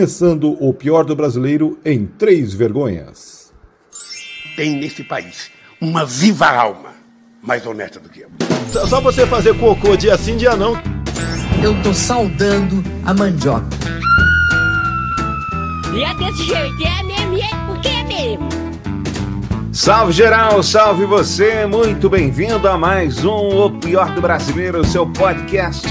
Começando o pior do brasileiro em três vergonhas. Tem nesse país uma viva alma mais honesta do que eu. Só você fazer cocô dia sim, dia não. Eu tô saudando a mandioca. E é desse jeito, é mesmo, é porque é mesmo. Salve geral, salve você, muito bem-vindo a mais um O Pior do Brasileiro, seu podcast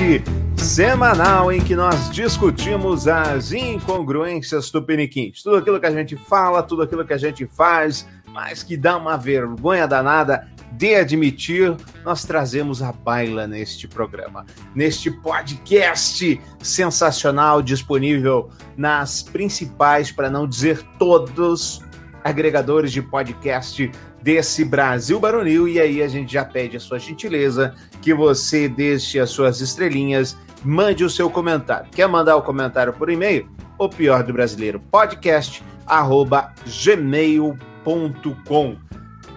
semanal em que nós discutimos as incongruências tupiniquins. Tudo aquilo que a gente fala, tudo aquilo que a gente faz, mas que dá uma vergonha danada de admitir, nós trazemos a baila neste programa, neste podcast sensacional disponível nas principais, para não dizer todos, agregadores de podcast desse Brasil Baronil. E aí a gente já pede a sua gentileza que você deixe as suas estrelinhas mande o seu comentário. Quer mandar o comentário por e-mail? O pior do brasileiro podcast arroba gmail.com.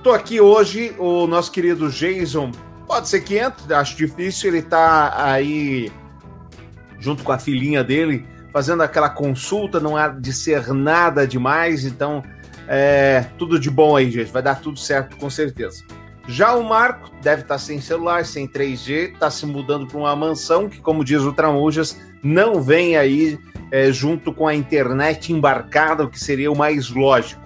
Tô aqui hoje, o nosso querido Jason, pode ser que entre, acho difícil, ele tá aí junto com a filhinha dele, fazendo aquela consulta, não há de ser nada demais, então é, tudo de bom aí, gente, vai dar tudo certo com certeza. Já o Marco deve estar sem celular, sem 3G, está se mudando para uma mansão que, como diz o Tramujas, não vem aí é, junto com a internet embarcada, o que seria o mais lógico.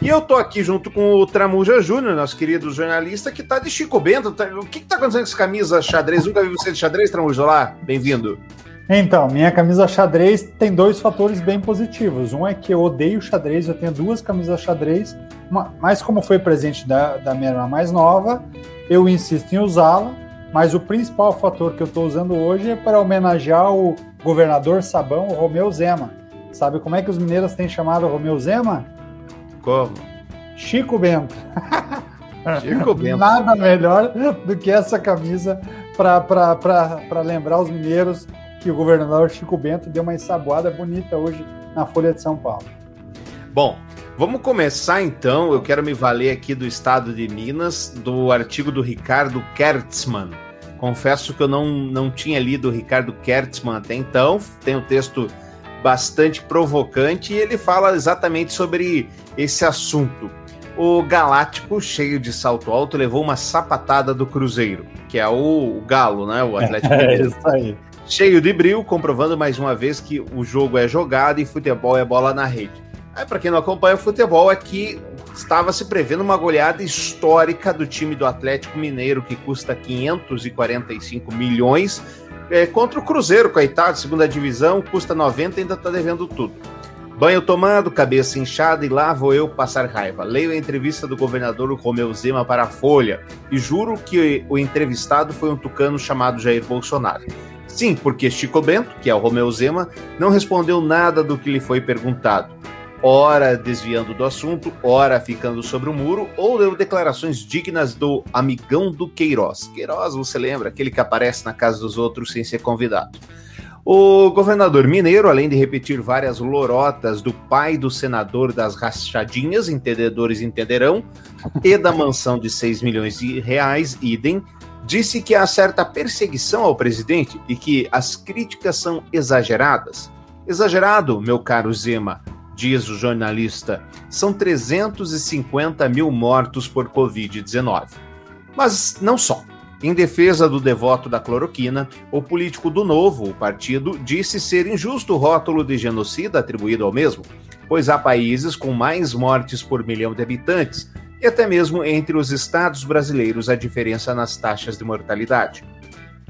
E eu tô aqui junto com o Tramuja Júnior, nosso querido jornalista, que tá de Chico Bento. Tá, o que, que tá acontecendo com essa camisa xadrez? Nunca vi você de xadrez, Tramuja? Olá, bem-vindo. Então, minha camisa xadrez tem dois fatores bem positivos. Um é que eu odeio xadrez, eu tenho duas camisas xadrez, mas como foi presente da, da minha irmã mais nova, eu insisto em usá-la. Mas o principal fator que eu estou usando hoje é para homenagear o governador Sabão, o Romeu Zema. Sabe como é que os mineiros têm chamado o Romeu Zema? Como? Chico Bento. Chico Bento. Nada melhor do que essa camisa para lembrar os mineiros que o governador Chico Bento deu uma ensaboada bonita hoje na Folha de São Paulo. Bom, vamos começar então. Eu quero me valer aqui do estado de Minas, do artigo do Ricardo Kertzmann. Confesso que eu não, não tinha lido o Ricardo Kertzmann até então. Tem um texto bastante provocante e ele fala exatamente sobre esse assunto. O Galáctico, cheio de salto alto, levou uma sapatada do Cruzeiro, que é o, Galo, né? O Atlético É isso aí cheio de brilho, comprovando mais uma vez que o jogo é jogado e futebol é bola na rede. Aí, para quem não acompanha o futebol, é que estava se prevendo uma goleada histórica do time do Atlético Mineiro, que custa 545 milhões, é, contra o Cruzeiro, coitado, segunda divisão, custa 90 e ainda está devendo tudo. Banho tomado, cabeça inchada e lá vou eu passar raiva. Leio a entrevista do governador Romeu Zema para a Folha e juro que o entrevistado foi um tucano chamado Jair Bolsonaro. Sim, porque Chico Bento, que é o Romeu Zema, não respondeu nada do que lhe foi perguntado. Ora desviando do assunto, ora ficando sobre o muro, ou deu declarações dignas do amigão do Queiroz. Queiroz, você lembra? Aquele que aparece na casa dos outros sem ser convidado. O governador mineiro, além de repetir várias lorotas do pai do senador das rachadinhas, entendedores entenderão, e da mansão de 6 milhões de reais, idem, disse que há certa perseguição ao presidente e que as críticas são exageradas. Exagerado, meu caro Zema, diz o jornalista, são 350 mil mortos por Covid-19. Mas não só. Em defesa do devoto da cloroquina, o político do Novo, o partido, disse ser injusto o rótulo de genocida atribuído ao mesmo, pois há países com mais mortes por milhão de habitantes, e até mesmo entre os estados brasileiros a diferença nas taxas de mortalidade.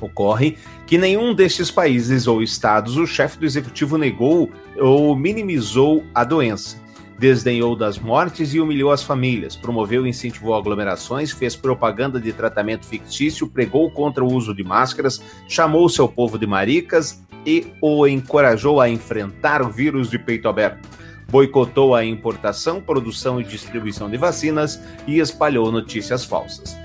Ocorre que nenhum destes países ou estados o chefe do executivo negou ou minimizou a doença. Desdenhou das mortes e humilhou as famílias, promoveu e incentivou aglomerações, fez propaganda de tratamento fictício, pregou contra o uso de máscaras, chamou seu povo de maricas e o encorajou a enfrentar o vírus de peito aberto boicotou a importação, produção e distribuição de vacinas e espalhou notícias falsas.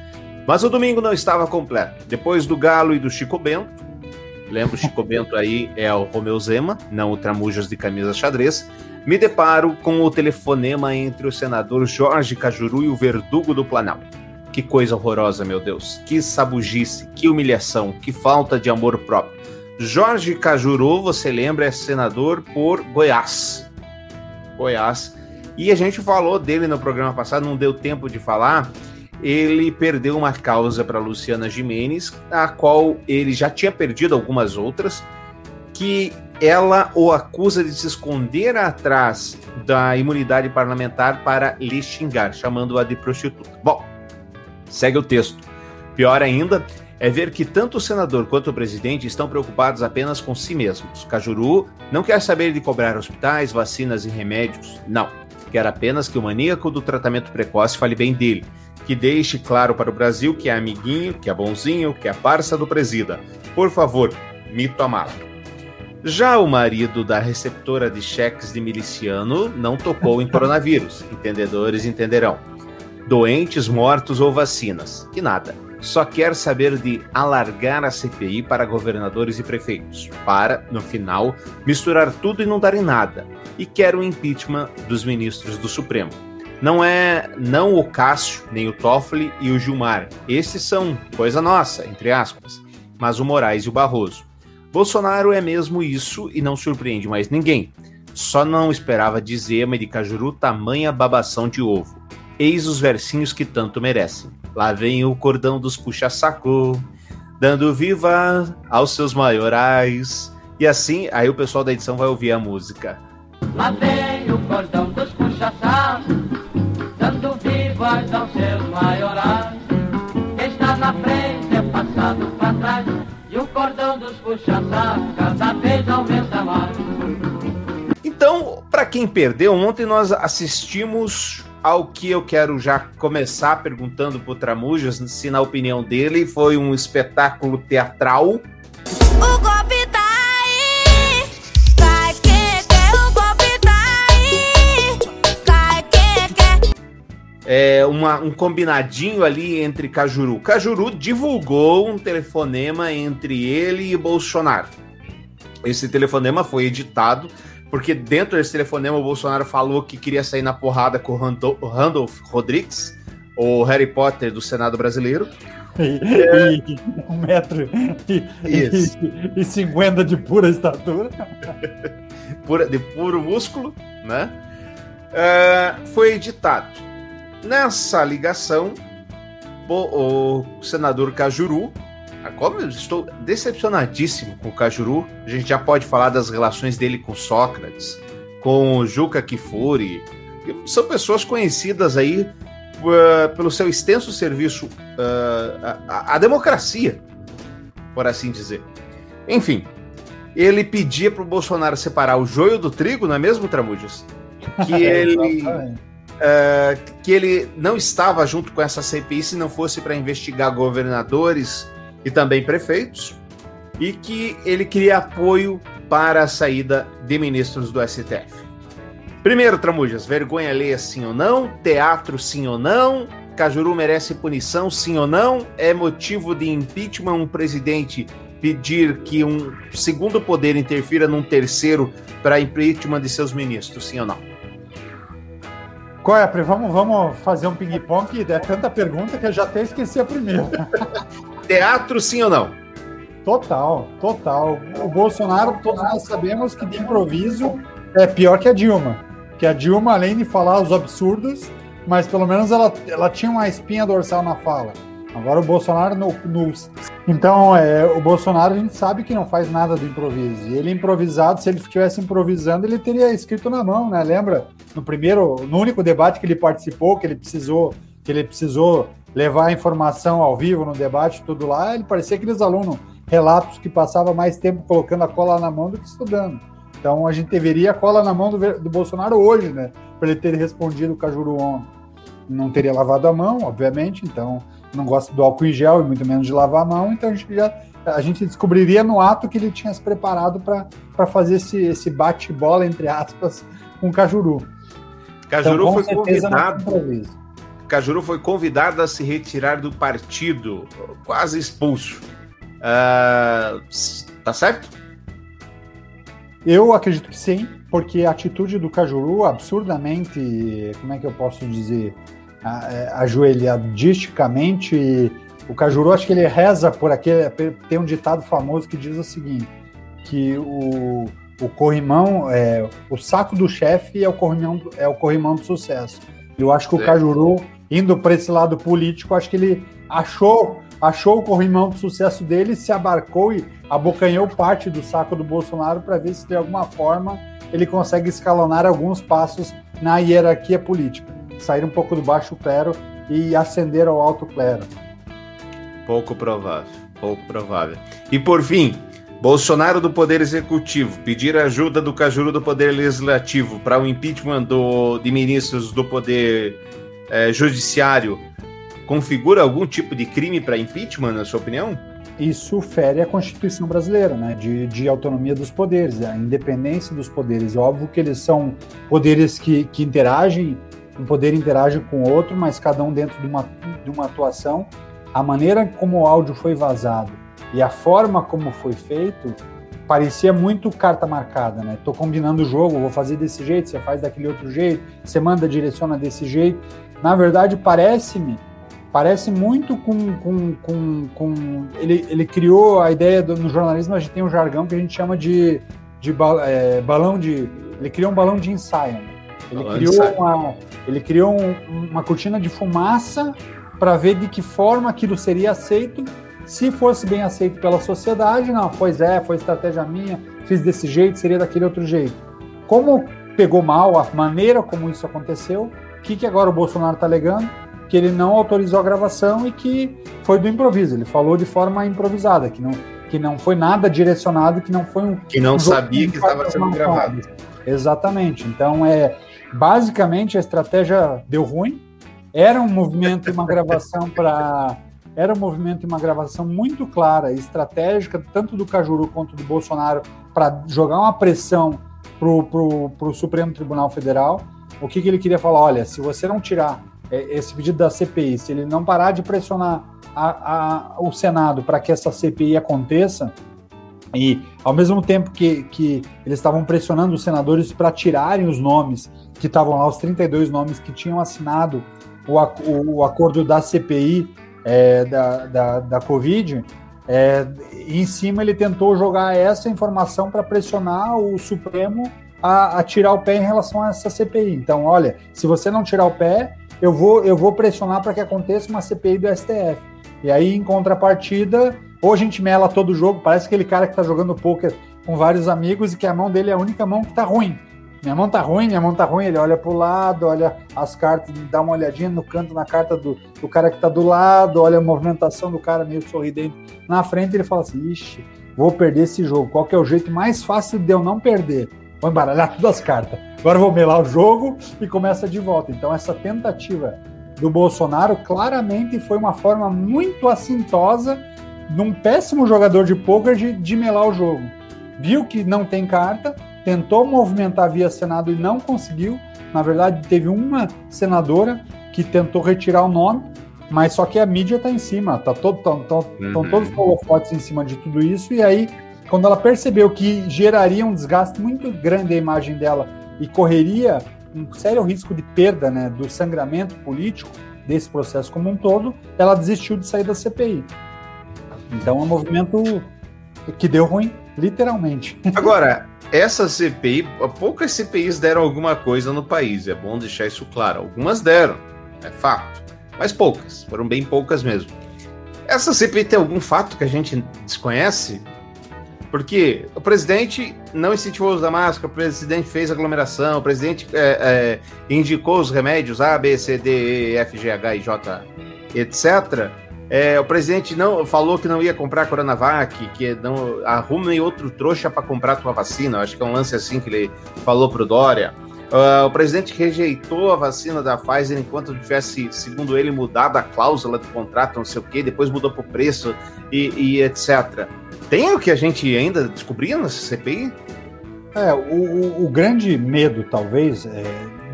Mas o domingo não estava completo. Depois do Galo e do Chico Bento, lembra o Chico Bento aí é o Romeu Zema, não o Tramujas de camisa xadrez, me deparo com o telefonema entre o senador Jorge Cajuru e o verdugo do Planalto. Que coisa horrorosa, meu Deus. Que sabugice, que humilhação, que falta de amor próprio. Jorge Cajuru, você lembra, é senador por Goiás. Goiás. E a gente falou dele no programa passado, não deu tempo de falar. Ele perdeu uma causa para Luciana Jimenez, a qual ele já tinha perdido algumas outras, que ela o acusa de se esconder atrás da imunidade parlamentar para lhe xingar, chamando-a de prostituta. Bom, segue o texto. Pior ainda é ver que tanto o senador quanto o presidente estão preocupados apenas com si mesmos. Cajuru não quer saber de cobrar hospitais, vacinas e remédios. Não. Quer apenas que o maníaco do tratamento precoce fale bem dele, que deixe claro para o Brasil que é amiguinho, que é bonzinho, que é parça do presida. Por favor, mito amado. Já o marido da receptora de cheques de miliciano não tocou em coronavírus. Entendedores entenderão. Doentes, mortos ou vacinas. Que nada. Só quer saber de alargar a CPI para governadores e prefeitos, para, no final, misturar tudo e não dar em nada. E quer o impeachment dos ministros do Supremo. Não é não o Cássio, nem o Toffoli e o Gilmar. Esses são coisa nossa, entre aspas. Mas o Moraes e o Barroso. Bolsonaro é mesmo isso e não surpreende mais ninguém. Só não esperava de Zema e de Cajuru tamanha babação de ovo. Eis os versinhos que tanto merecem. Lá vem o cordão dos puxa-saco, dando viva aos seus maiorais. E assim, aí o pessoal da edição vai ouvir a música. Lá vem o cordão dos puxa-saco, maiorais. Está na frente é passado para trás, e o cordão dos puxa-saco cada vez aumenta mais. Então, para quem perdeu, ontem nós assistimos ao que eu quero já começar perguntando pro Tramujas se na opinião dele foi um espetáculo teatral. É uma, um combinadinho ali entre Cajuru. Cajuru divulgou um telefonema entre ele e Bolsonaro. Esse telefonema foi editado porque dentro desse telefonema o Bolsonaro falou que queria sair na porrada com o Rando- Randolph Rodrigues, o Harry Potter do Senado brasileiro. E, e um metro e, Isso. e, e 50 de pura estatura. pura- de puro músculo, né? É, foi editado. Nessa ligação, o senador Cajuru, qual eu estou decepcionadíssimo com o Cajuru, a gente já pode falar das relações dele com Sócrates, com o Juca Kifuri, que são pessoas conhecidas aí eh, pelo seu extenso serviço eh, à- à democracia, por assim dizer. Enfim, ele pedia para o Bolsonaro separar o joio do trigo, não é mesmo, Tramujas? Que ele, Eh, que ele não estava junto com essa CPI se não fosse para investigar governadores e também prefeitos, e que ele queria apoio para a saída de ministros do STF. Primeiro, Tramujas, vergonha alheia sim ou não? Teatro sim ou não? Cajuru merece punição sim ou não? É motivo de impeachment um presidente pedir que um segundo poder interfira num terceiro para impeachment de seus ministros, sim ou não? Qual é? Vamos, vamos fazer um ping-pong, que é tanta pergunta que eu já até esqueci a primeira. Teatro sim ou não? Total, total. O Bolsonaro, todos nós sabemos que de improviso é pior que a Dilma. Que a Dilma, além de falar os absurdos, mas pelo menos ela, ela tinha uma espinha dorsal na fala. Agora o Bolsonaro no. no- Então, é, o Bolsonaro a gente sabe que não faz nada do improviso. E ele improvisado, se ele estivesse improvisando, ele teria escrito na mão, né? Lembra? No primeiro, no único debate que ele participou, que ele precisou, que ele precisou levar a informação ao vivo no debate, tudo lá, ele parecia aqueles alunos relatos que passava mais tempo colocando a cola na mão do que estudando. Então a gente deveria a cola na mão do, do Bolsonaro hoje, né? Para ele ter respondido o Cajuru ontem. Não teria lavado a mão, obviamente, então não gosta do álcool em gel e muito menos de lavar a mão, então a gente já a gente descobriria no ato que ele tinha se preparado para fazer esse, esse bate-bola, entre aspas, com o Cajuru. Cajuru Então, foi convidado. Cajuru foi convidado a se retirar do partido, quase expulso. Ah, tá certo? Eu acredito que sim, porque a atitude do Cajuru, absurdamente, como é que eu posso dizer, é, ajoelhadisticamente, o Cajuru, acho que ele reza por aquele, tem um ditado famoso que diz o seguinte, que o, o corrimão, é, o saco do chefe é o corrimão, é o corrimão do sucesso. Eu acho que o É. Cajuru, indo para esse lado político, acho que ele achou, achou o corrimão do sucesso dele, se abarcou e abocanhou parte do saco do Bolsonaro para ver se de alguma forma ele consegue escalonar alguns passos na hierarquia política, sair um pouco do baixo clero e ascender ao alto clero. Pouco provável, pouco provável. E por fim, Bolsonaro do Poder Executivo pedir ajuda do Cajuru do Poder Legislativo para o impeachment do, de ministros do Poder eh, Judiciário configura algum tipo de crime para impeachment, na sua opinião? Isso fere a Constituição brasileira, né, de, de autonomia dos poderes, a independência dos poderes. É óbvio que eles são poderes que, que interagem, um poder interage com o outro, mas cada um dentro de uma, de uma atuação. A maneira como o áudio foi vazado e a forma como foi feito parecia muito carta marcada, né? Tô combinando o jogo, vou fazer desse jeito, você faz daquele outro jeito, você manda, direciona desse jeito. Na verdade, parece-me parece muito com. com, com, com ele, ele criou a ideia do, no jornalismo, a gente tem um jargão que a gente chama de, de é, balão de. Ele criou um balão de ensaio. né? Ele criou, uma, ele criou um- uma cortina de fumaça para ver de que forma aquilo seria aceito. Se fosse bem aceito pela sociedade, não, pois é, foi estratégia minha, fiz desse jeito, seria daquele outro jeito. Como pegou mal a maneira como isso aconteceu, o que, que agora o Bolsonaro está alegando? Que ele não autorizou a gravação e que foi do improviso. Ele falou de forma improvisada, que não, que não foi nada direcionado, que não foi um. Que não um sabia que estava sendo gravado. Exatamente. Então, é basicamente a estratégia deu ruim. Era um movimento e uma gravação para. Era um movimento e uma gravação muito clara e estratégica, tanto do Cajuru quanto do Bolsonaro, para jogar uma pressão para o Supremo Tribunal Federal. O que, que ele queria falar? Olha, se você não tirar é, esse pedido da CPI, se ele não parar de pressionar a- a- o Senado para que essa CPI aconteça, e ao mesmo tempo que, que eles estavam pressionando os senadores para tirarem os nomes que estavam lá, os 32 nomes que tinham assinado o, o- o acordo da CPI é, da, da, da Covid, é, em cima ele tentou jogar essa informação para pressionar o Supremo a, a tirar o pé em relação a essa CPI. Então, olha, se você não tirar o pé, eu vou, eu vou pressionar para que aconteça uma CPI do STF. E aí, em contrapartida, ou a gente mela todo o jogo, parece aquele cara que tá jogando poker com vários amigos e que a mão dele é a única mão que tá ruim. Minha mão tá ruim, minha mão tá ruim, ele olha pro lado, olha as cartas, dá uma olhadinha no canto, na carta do, do cara que tá do lado, olha a movimentação do cara meio sorridente na frente, ele fala assim, ixi, vou perder esse jogo, qual que é o jeito mais fácil de eu não perder? Vou embaralhar todas as cartas, agora vou melar o jogo e começa de volta. Então essa tentativa do Bolsonaro claramente foi uma forma muito assintosa de um péssimo jogador de pôquer de, de melar o jogo. Viu que não tem carta, tentou movimentar via Senado e não conseguiu. Na verdade, teve uma senadora que tentou retirar o nome, mas só que a mídia está em cima, tá todo, tão, tão, Uhum. tão todos os holofotes em cima de tudo isso, e aí, quando ela percebeu que geraria um desgaste muito grande a imagem dela e correria um sério risco de perda né, do sangramento político desse processo como um todo, ela desistiu de sair da CPI. Então é um movimento que deu ruim, literalmente. Agora, essa CPI, poucas CPIs deram alguma coisa no país, é bom deixar isso claro. Algumas deram, é fato, mas poucas, foram bem poucas mesmo. Essa CPI tem algum fato que a gente desconhece? Porque o presidente não incentivou o uso da máscara, o presidente fez aglomeração, o presidente é, é, indicou os remédios A, B, C, D, E, F, G, H, I, J, etc. É, o presidente não falou que não ia comprar a Coronavac, que não arrume outro trouxa para comprar a tua vacina. Acho que é um lance assim que ele falou pro Dória. Uh, o presidente rejeitou a vacina da Pfizer enquanto tivesse, segundo ele, mudado a cláusula do contrato, não sei o quê, depois mudou pro preço e, e etc. Tem o que a gente ainda descobriu nessa CPI? É, o, o- o grande medo, talvez, é,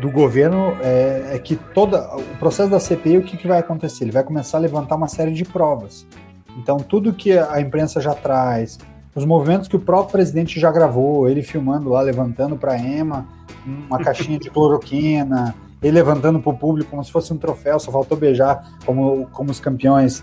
do governo é, é que toda o processo da CPI, o que, que vai acontecer? Ele vai começar a levantar uma série de provas. Então, tudo que a imprensa já traz, os movimentos que o próprio presidente já gravou, ele filmando lá, levantando para a EMA uma caixinha de cloroquina, ele levantando para o público como se fosse um troféu, só faltou beijar, como, como os campeões,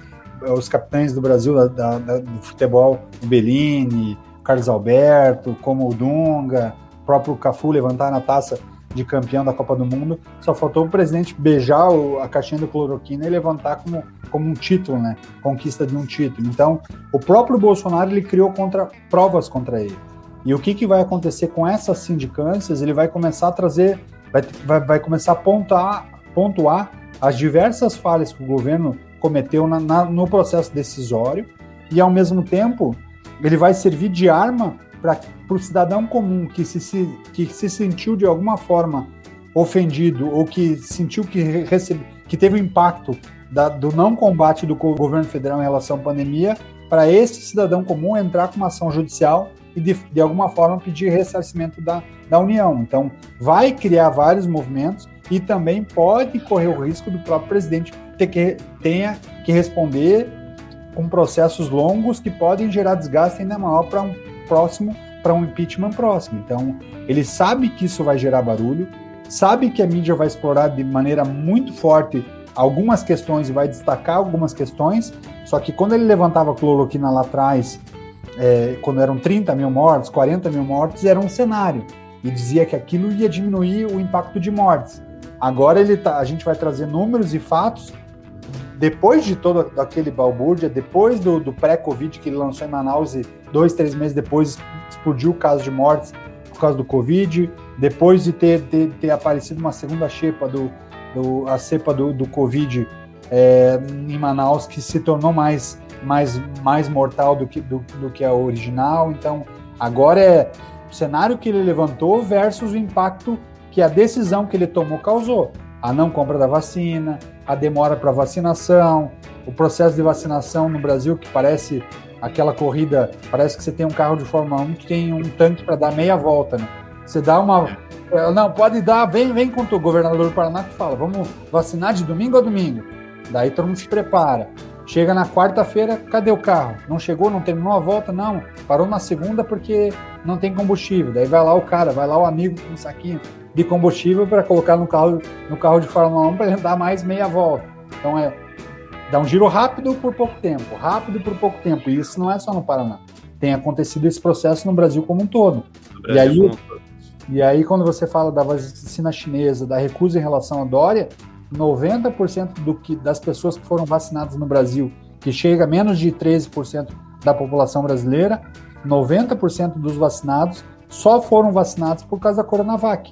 os capitães do Brasil da- da- da- do futebol, o Bellini, Carlos Alberto, como o Dunga, o próprio Cafu levantar na taça de campeão da Copa do Mundo. Só faltou o presidente beijar o- a caixinha do cloroquina e levantar como, como um título, né? Conquista de um título. Então, o próprio Bolsonaro ele criou contra, provas contra ele. E o que, que vai acontecer com essas sindicâncias? Ele vai começar a trazer, vai, vai, vai começar a pontuar, pontuar as diversas falhas que o governo cometeu na- na- no processo decisório e, ao mesmo tempo, ele vai servir de arma para o cidadão comum que se, se, que se sentiu de alguma forma ofendido ou que sentiu que, re- recebe, que teve o impacto da- do não combate do governo federal em relação à pandemia, para esse cidadão comum entrar com uma ação judicial e, de, de alguma forma, pedir ressarcimento da, da União. Então, vai criar vários movimentos e também pode correr o risco do próprio presidente ter que, tenha que responder com processos longos que podem gerar desgaste ainda maior para um próximo, para um impeachment próximo. Então, ele sabe que isso vai gerar barulho, sabe que a mídia vai explorar de maneira muito forte algumas questões e vai destacar algumas questões, só que quando ele levantava a cloroquina lá atrás, é, quando eram 30 mil mortes, 40 mil mortes, era um cenário. E dizia que aquilo ia diminuir o impacto de mortes. Agora ele tá, a gente vai trazer números e fatos depois de todo aquele balbúrdia, depois do, do pré-Covid que ele lançou em Manaus e dois, três meses depois explodiu o caso de mortes por causa do Covid, depois de ter, ter, ter aparecido uma segunda cepa do, do a cepa do, do Covid é, em Manaus que se tornou mais, mais, mais mortal do que, do, do que a original. Então, agora é o cenário que ele levantou versus o impacto que a decisão que ele tomou causou. A não compra da vacina, a demora para vacinação, o processo de vacinação no Brasil que parece aquela corrida, parece que você tem um carro de Fórmula 1 que tem um tanque para dar meia volta, né? Você dá uma é, não, pode dar, vem, vem com o governador do Paraná que fala, vamos vacinar de domingo a domingo. Daí todo mundo se prepara. Chega na quarta-feira, cadê o carro? Não chegou, não terminou a volta? Não. Parou na segunda porque não tem combustível. Daí vai lá o cara, vai lá o amigo com um saquinho de combustível para colocar no carro, no carro de Fórmula 1 para ele dar mais meia volta. Então é dá um giro rápido por pouco tempo, rápido por pouco tempo. E isso não é só no Paraná. Tem acontecido esse processo no Brasil como um todo. E aí, e aí, quando você fala da vacina chinesa, da recusa em relação à Dória, 90% do que, das pessoas que foram vacinadas no Brasil, que chega a menos de 13% da população brasileira, 90% dos vacinados só foram vacinados por causa da Coronavac.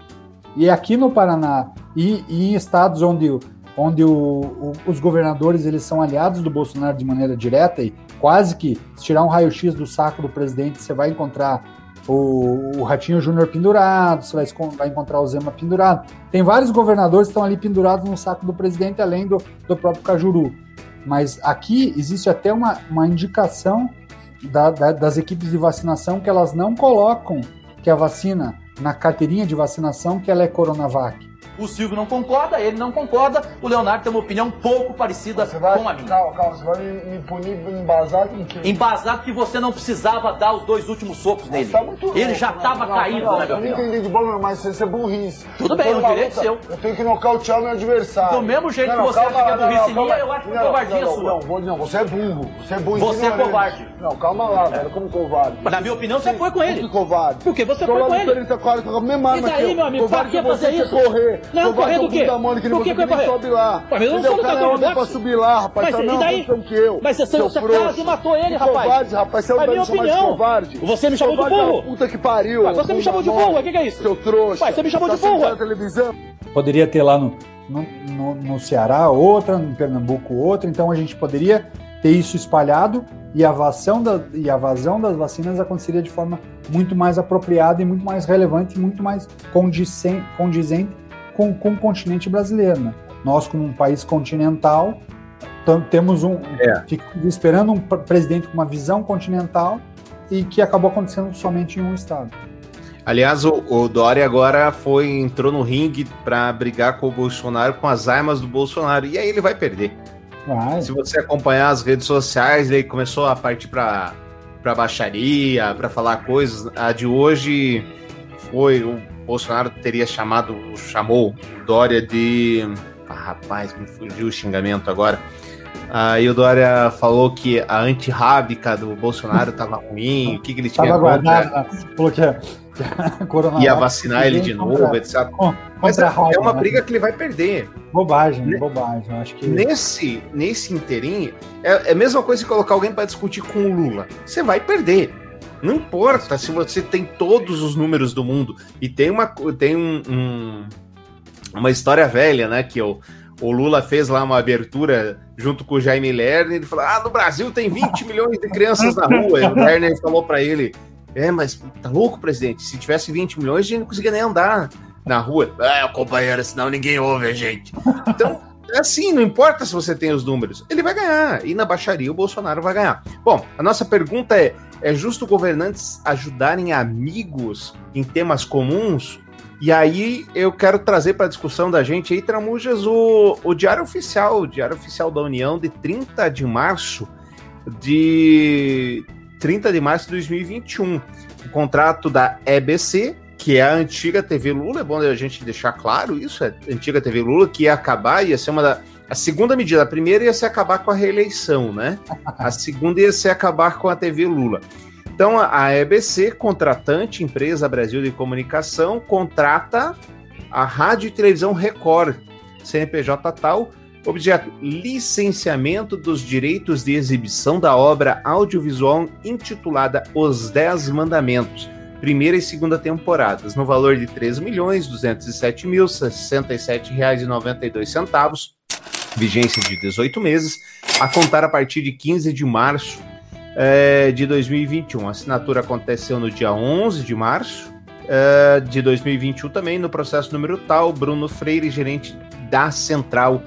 E aqui no Paraná e, e em estados onde, onde o, o, os governadores eles são aliados do Bolsonaro de maneira direta e quase que se tirar um raio-x do saco do presidente, você vai encontrar o, o Ratinho Júnior pendurado, você vai, vai, encontrar o Zema pendurado. Tem vários governadores que estão ali pendurados no saco do presidente, além do, do próprio Cajuru. Mas aqui existe até uma, uma indicação da, da, das equipes de vacinação que elas não colocam que a vacina na carteirinha de vacinação que ela é Coronavac. O Silvio não concorda, ele não concorda, o Leonardo tem uma opinião pouco parecida vai, com a minha. Calma, calma, você vai me, punir embasado em quê? Embasado que você não precisava dar os dois últimos socos nele. Tá muito ele louco, já né? estava Não, caído, não, né, meu Eu não entendi de bola, mas isso é burrice. Tudo bem, é um numa direito luta, seu. Eu tenho que nocautear meu adversário. Do mesmo jeito que você calma acha que é não, burrice não, minha, eu acho que é Não, covardia não, sua. Não, vou- não, você é burro. Você é burro. Você é covarde. Não, calma lá, velho, como covarde. Mas na minha opinião, você foi com ele. Covarde. Por quê? Você foi com ele. Perita Quadra, com a mesma arma E daí, eu. meu amigo, pra Covarde que você fazer isso? correr. Não, correr é do o quê? Mônica, Por que você que nem correr? sobe lá. Mas eu não sou O cara é lutador de pra boxe. subir lá, rapaz. Mas tá e não, daí? posição que eu. Mas você- frouxo. quase matou ele, Que rapaz. covarde, rapaz. Você é minha opinião. covarde. Você me chamou de é burro. Puta que pariu. Você me chamou de burro, o que que é isso? Seu trouxa. Ué, você me chamou Tá de burro, na televisão. Poderia ter lá no, no, no, no Ceará outra, no Pernambuco outra, então a gente poderia ter isso espalhado e a, vazão da, e a vazão das vacinas aconteceria de forma muito mais apropriada e muito mais relevante e muito mais condizente, condizente com, com o continente brasileiro. Né? Nós, como um país continental, temos um. É. esperando um pre- presidente com uma visão continental e que acabou acontecendo somente em um estado. Aliás, o, o Dória agora foi entrou no ringue para brigar com o Bolsonaro com as armas do Bolsonaro e aí ele vai perder. Vai. Se você acompanhar as redes sociais, ele começou a partir para para baixaria, para falar coisas. A de hoje foi o Bolsonaro teria chamado, chamou o Dória de ah, rapaz, me fugiu o xingamento agora. Aí o Dória falou que a antirrábica do Bolsonaro tava ruim, o que, que ele tinha guardado, falou que a, que a Coronavac ia vacinar ele de novo, contra- etc. Mas é, é uma né? briga que ele vai perder. Bobagem, Ne- bobagem. Acho que. Nesse, nesse inteirinho, é, é a mesma coisa que colocar alguém para discutir com o Lula. Você vai perder. Não importa se você tem todos os números do mundo. E tem uma, tem um, um- uma história velha, né? Que o, o Lula fez lá uma abertura junto com o Jaime Lerner. Ele falou: Ah, no Brasil tem 20 milhões de crianças na rua. E o Lerner falou para ele: É, mas tá louco, presidente? Se tivesse 20 milhões, a gente não conseguia nem andar na rua. É, companheiro, senão ninguém ouve a gente. Então, é assim, não importa se você tem os números, ele vai ganhar. E na baixaria o Bolsonaro vai ganhar. Bom, a nossa pergunta é: é justo governantes ajudarem amigos em temas comuns? E aí eu quero trazer para a discussão da gente aí, Tramujas, o, o Diário Oficial, o Diário Oficial da União, de 30 de março de 30 de março de 2021. O contrato da EBC, que é a antiga TV Lula, é bom a gente deixar claro isso, é a antiga TV Lula, que ia acabar, ia ser uma da. A segunda medida, a primeira ia ser acabar com a reeleição, né? A segunda ia ser acabar com a TV Lula. Então a EBC, contratante, empresa Brasil de Comunicação, contrata a Rádio e Televisão Record, CNPJ tal, objeto licenciamento dos direitos de exibição da obra audiovisual intitulada Os Dez Mandamentos, primeira e segunda temporadas, no valor de R$ 3 milhões 207 mil 67 reais e 92 centavos, vigência de 18 meses, a contar a partir de 15 de março eh, de 2021. A assinatura aconteceu no dia 11 de março eh, de 2021 também, no processo número tal, Bruno Freire, gerente da Central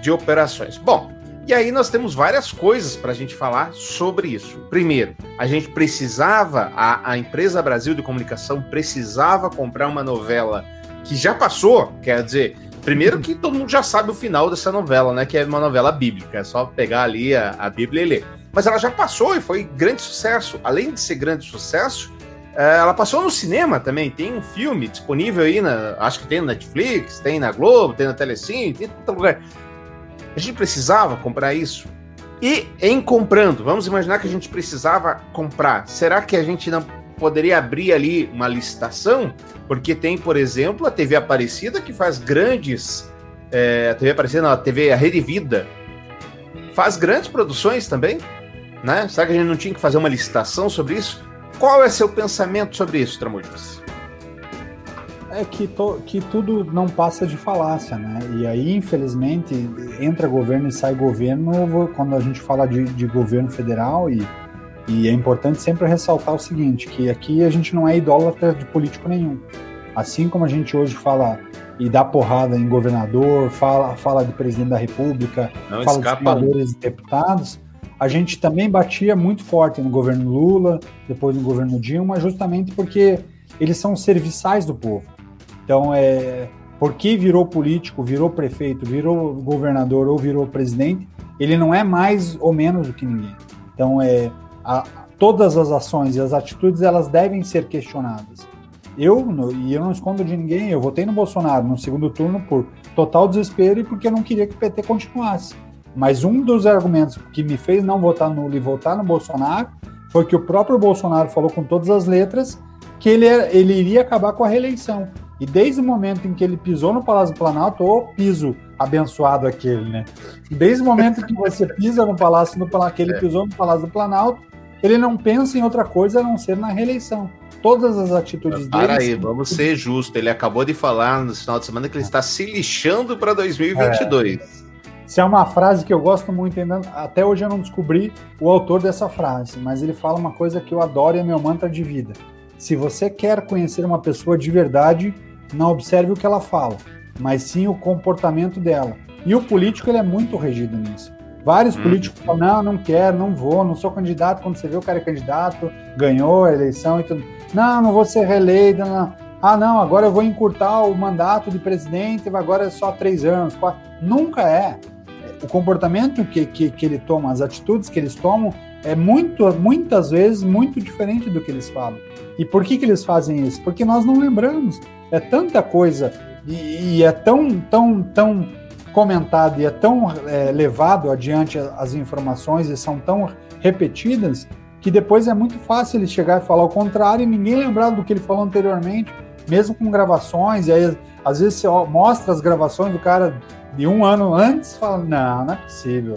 de Operações. Bom, e aí nós temos várias coisas para a gente falar sobre isso. Primeiro, a gente precisava, a, a empresa Brasil de Comunicação precisava comprar uma novela que já passou, quer dizer, primeiro que todo mundo já sabe o final dessa novela, né? Que é uma novela bíblica, é só pegar ali a, a Bíblia e ler. Mas ela já passou e foi grande sucesso. Além de ser grande sucesso, eh, ela passou no cinema também. Tem um filme disponível aí, na, acho que tem na Netflix, tem na Globo, tem na Telecine, tem em todo lugar. A gente precisava comprar isso. E em comprando, vamos imaginar que a gente precisava comprar. Será que a gente não poderia abrir ali uma licitação? Porque tem, por exemplo, a TV Aparecida que faz grandes. é, a TV Aparecida, não, a TV a Rede Vida faz grandes produções também, né? Será que a gente não tinha que fazer uma licitação sobre isso? Qual é seu pensamento sobre isso, Tramujas? É que, to- que tudo não passa de falácia, né? E aí, infelizmente, entra governo e sai governo quando a gente fala de, de governo federal e, e é importante sempre ressaltar o seguinte, que aqui a gente não é idólatra de político nenhum. Assim como a gente hoje fala e dá porrada em governador, fala, fala de presidente da república, Não fala de escapa um. senadores e deputados, a gente também batia muito forte no governo Lula, depois no governo Dilma, justamente porque eles são serviçais do povo. Então, é, porque virou político, virou prefeito, virou governador ou virou presidente, ele não é mais ou menos do que ninguém. Então, é, a- todas as ações e as atitudes elas devem ser questionadas. Eu, no- e eu não escondo de ninguém, eu votei no Bolsonaro no segundo turno por total desespero e porque eu não queria que o PT continuasse. Mas um dos argumentos que me fez não votar no Lula e votar no Bolsonaro foi que o próprio Bolsonaro falou com todas as letras que ele, ele iria acabar com a reeleição. E desde o momento em que ele pisou no Palácio do Planalto, ô piso abençoado aquele, né? Desde o momento que você pisa no Palácio do Planalto, que ele pisou no Palácio do Planalto, ele não pensa em outra coisa a não ser na reeleição. Todas as atitudes Para dele. aí, vamos ser justos. Ele acabou de falar no final de semana que ele está se lixando para 2022. Se é uma frase que eu gosto muito, ainda, até hoje eu não descobri o autor dessa frase, mas ele fala uma coisa que eu adoro e é meu mantra de vida. Se você quer conhecer uma pessoa de verdade, não observe o que ela fala, mas sim o comportamento dela. E o político ele é muito regido nisso. Vários Hum. políticos falam: não, não quero, não vou, não sou candidato. Quando você vê o cara é candidato, ganhou a eleição e tudo. Não, não vou ser reeleito. Não. Ah, não, agora eu vou encurtar o mandato de presidente, agora é só três anos. Quatro. Nunca é. O comportamento que, que, que ele toma, as atitudes que eles tomam, é muito, muitas vezes muito diferente do que eles falam. E por que, que eles fazem isso? Porque nós não lembramos. É tanta coisa e, e é tão, tão, tão comentado e é tão é, levado adiante as informações e são tão repetidas que depois é muito fácil ele chegar e falar o contrário e ninguém lembrar do que ele falou anteriormente, mesmo com gravações. E aí, às vezes, você mostra as gravações do cara de um ano antes e fala: Não, não é possível.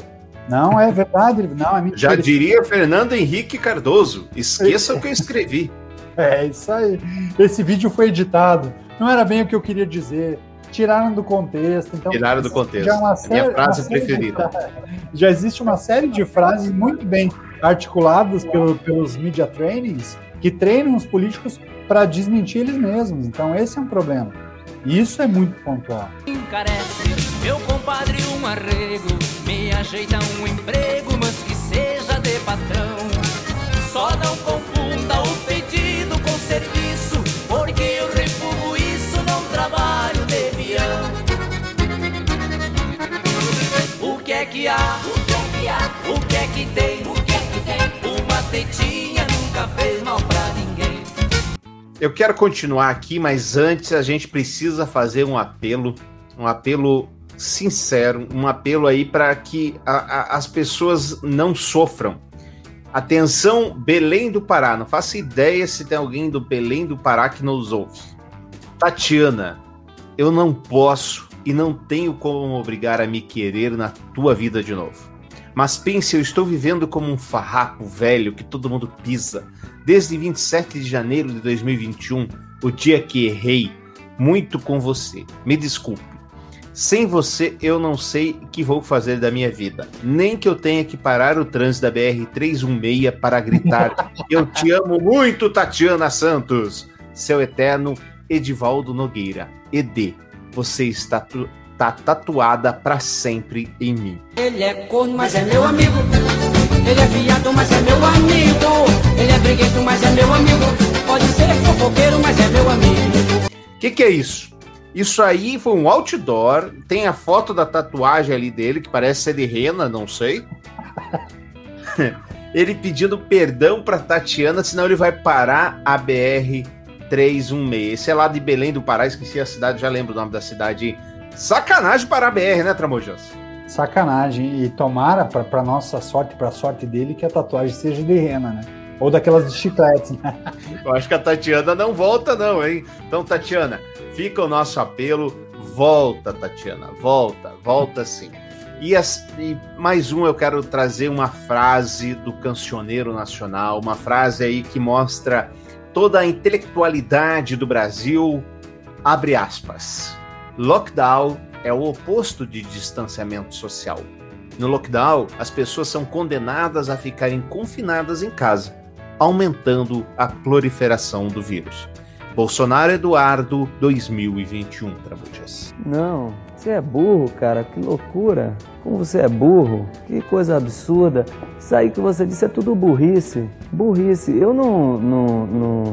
Não é verdade, não é mentira. Já diria Fernando Henrique Cardoso. Esqueça o que eu escrevi. É isso aí. Esse vídeo foi editado. Não era bem o que eu queria dizer. Tiraram do contexto. Então, Tiraram do contexto. Já é uma Minha série- frase uma de preferida. fra- já existe uma série de frases muito bem articuladas pelo- pelos media trainings que treinam os políticos para desmentir eles mesmos. Então, esse é um problema. E isso é muito pontual. encarece Meu compadre um arrego Me ajeita um emprego Eu quero continuar aqui, mas antes a gente precisa fazer um apelo, um apelo sincero, um apelo aí para que a- a- as pessoas não sofram. Atenção, Belém do Pará. Não faço ideia se tem alguém do Belém do Pará que nos ouve. Tatiana, eu não posso e não tenho como obrigar a me querer na tua vida de novo. Mas pense, eu estou vivendo como um farrapo velho que todo mundo pisa. Desde 27 de janeiro de 2021, o dia que errei muito com você. Me desculpe. Sem você, eu não sei o que vou fazer da minha vida. Nem que eu tenha que parar o trânsito da BR-316 para gritar: Eu te amo muito, Tatiana Santos. Seu eterno Edivaldo Nogueira. ED, você está tá tatuada para sempre em mim. Ele é corno, mas é meu amigo. Ele é viado, mas é meu amigo. Ele é briguento, mas é meu amigo. Pode ser fofoqueiro, mas é meu amigo. O que, que é isso? Isso aí foi um outdoor. Tem a foto da tatuagem ali dele, que parece ser de rena, não sei. ele pedindo perdão pra Tatiana, senão ele vai parar a BR 316. Esse é lá de Belém do Pará, esqueci a cidade, já lembro o nome da cidade. Sacanagem parar a BR, né, Tramojas? Sacanagem. E tomara, pra, pra nossa sorte, pra sorte dele, que a tatuagem seja de rena, né? Ou daquelas de chicletes, né? Eu acho que a Tatiana não volta, não, hein? Então, Tatiana, fica o nosso apelo. Volta, Tatiana, volta, volta sim. E, as- e mais um, eu quero trazer uma frase do cancioneiro nacional, uma frase aí que mostra toda a intelectualidade do Brasil. Abre aspas. Lockdown é o oposto de distanciamento social. No lockdown, as pessoas são condenadas a ficarem confinadas em casa aumentando a proliferação do vírus. Bolsonaro Eduardo 2021, Tramujas. Não, você é burro, cara, que loucura. Como você é burro, que coisa absurda. Isso aí que você disse é tudo burrice. Burrice. Eu não, não, não,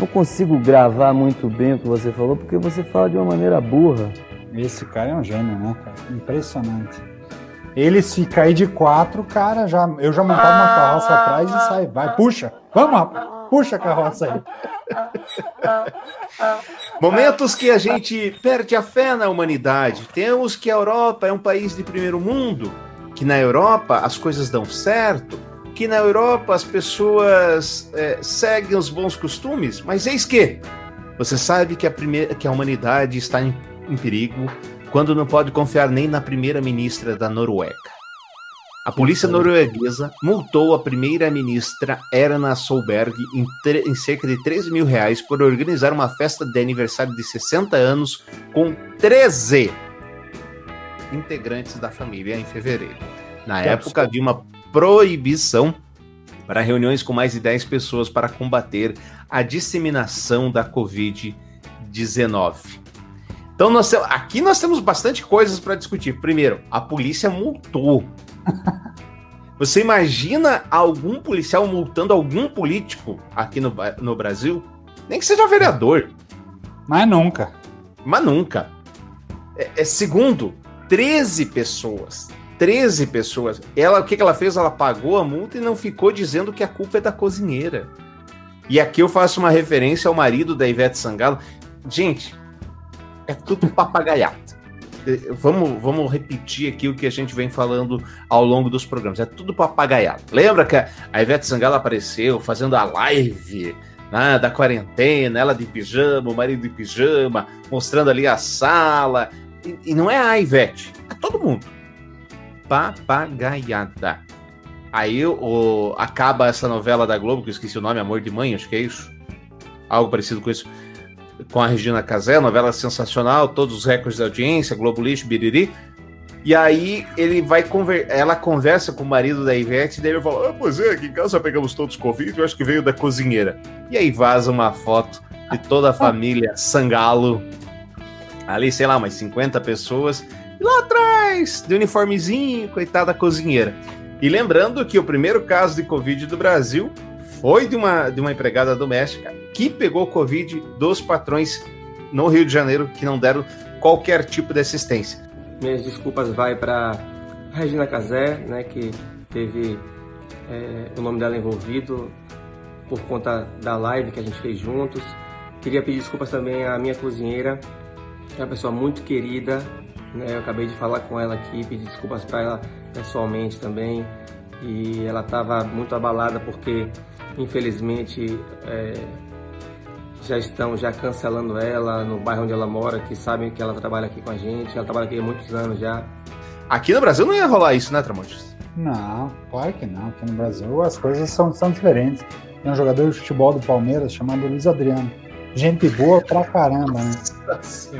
não consigo gravar muito bem o que você falou porque você fala de uma maneira burra. Esse cara é um gênio, né, cara? Impressionante. Ele se cair de quatro, cara, já, eu já montava uma carroça atrás e sai. Vai, puxa! Vamos, rapaz! Puxa a carroça aí. Momentos que a gente perde a fé na humanidade. Temos que a Europa é um país de primeiro mundo, que na Europa as coisas dão certo, que na Europa as pessoas é, seguem os bons costumes, mas eis que você sabe que a, primeira, que a humanidade está em, em perigo quando não pode confiar nem na primeira-ministra da Noruega. A polícia norueguesa multou a primeira-ministra Erna Solberg em, em cerca de 13 mil reais por organizar uma festa de aniversário de 60 anos com 13 integrantes da família em fevereiro. Na Que época havia uma proibição para reuniões com mais de 10 pessoas para combater a disseminação da Covid-19. Então, nós, aqui nós temos bastante coisas para discutir. Primeiro, a polícia multou. Você imagina algum policial multando algum político aqui no, no Brasil? Nem que seja vereador, Mas nunca. mas nunca. É, é segundo, 13 pessoas. 13 pessoas. Ela, o que, que ela fez? Ela pagou a multa e não ficou dizendo que a culpa é da cozinheira. E aqui eu faço uma referência ao marido da Ivete Sangalo. Gente, é tudo papagaiato. vamos, vamos repetir aqui o que a gente vem falando ao longo dos programas. É tudo papagaiado. Lembra que a Ivete Sangalo apareceu fazendo a live né, da quarentena, ela de pijama, o marido de pijama, mostrando ali a sala. E, e não é a Ivete, é todo mundo. Papagaiada. Aí o, acaba essa novela da Globo, que eu esqueci o nome, Amor de Mãe, acho que é isso. Algo parecido com isso. Com a Regina Casé, novela sensacional, todos os recordes de audiência, Globo Lixo, Biriri. E aí ele vai conver... ela conversa com o marido da Ivete, e daí ele fala: ah, pois é, aqui em casa pegamos todos Covid, eu acho que veio da cozinheira. E aí vaza uma foto de toda a família Sangalo. Ali, sei lá, umas 50 pessoas. Lá atrás, de uniformezinho, coitada cozinheira. E lembrando que o primeiro caso de Covid do Brasil foi de uma, de uma empregada doméstica que pegou Covid dos patrões no Rio de Janeiro que não deram qualquer tipo de assistência. Minhas desculpas vai para Regina Casé, né, que teve é, o nome dela envolvido por conta da live que a gente fez juntos. Queria pedir desculpas também à minha cozinheira, que é uma pessoa muito querida. Né, eu acabei de falar com ela aqui, pedir desculpas para ela pessoalmente também. E ela estava muito abalada porque, infelizmente, é, já estão já cancelando ela no bairro onde ela mora, que sabem que ela trabalha aqui com a gente. Ela trabalha aqui há muitos anos já. Aqui no Brasil não ia rolar isso, né, Tramontes? Não, claro que não. Aqui no Brasil as coisas são, são diferentes. Tem um jogador de futebol do Palmeiras chamado Luiz Adriano. Gente boa pra caramba, né?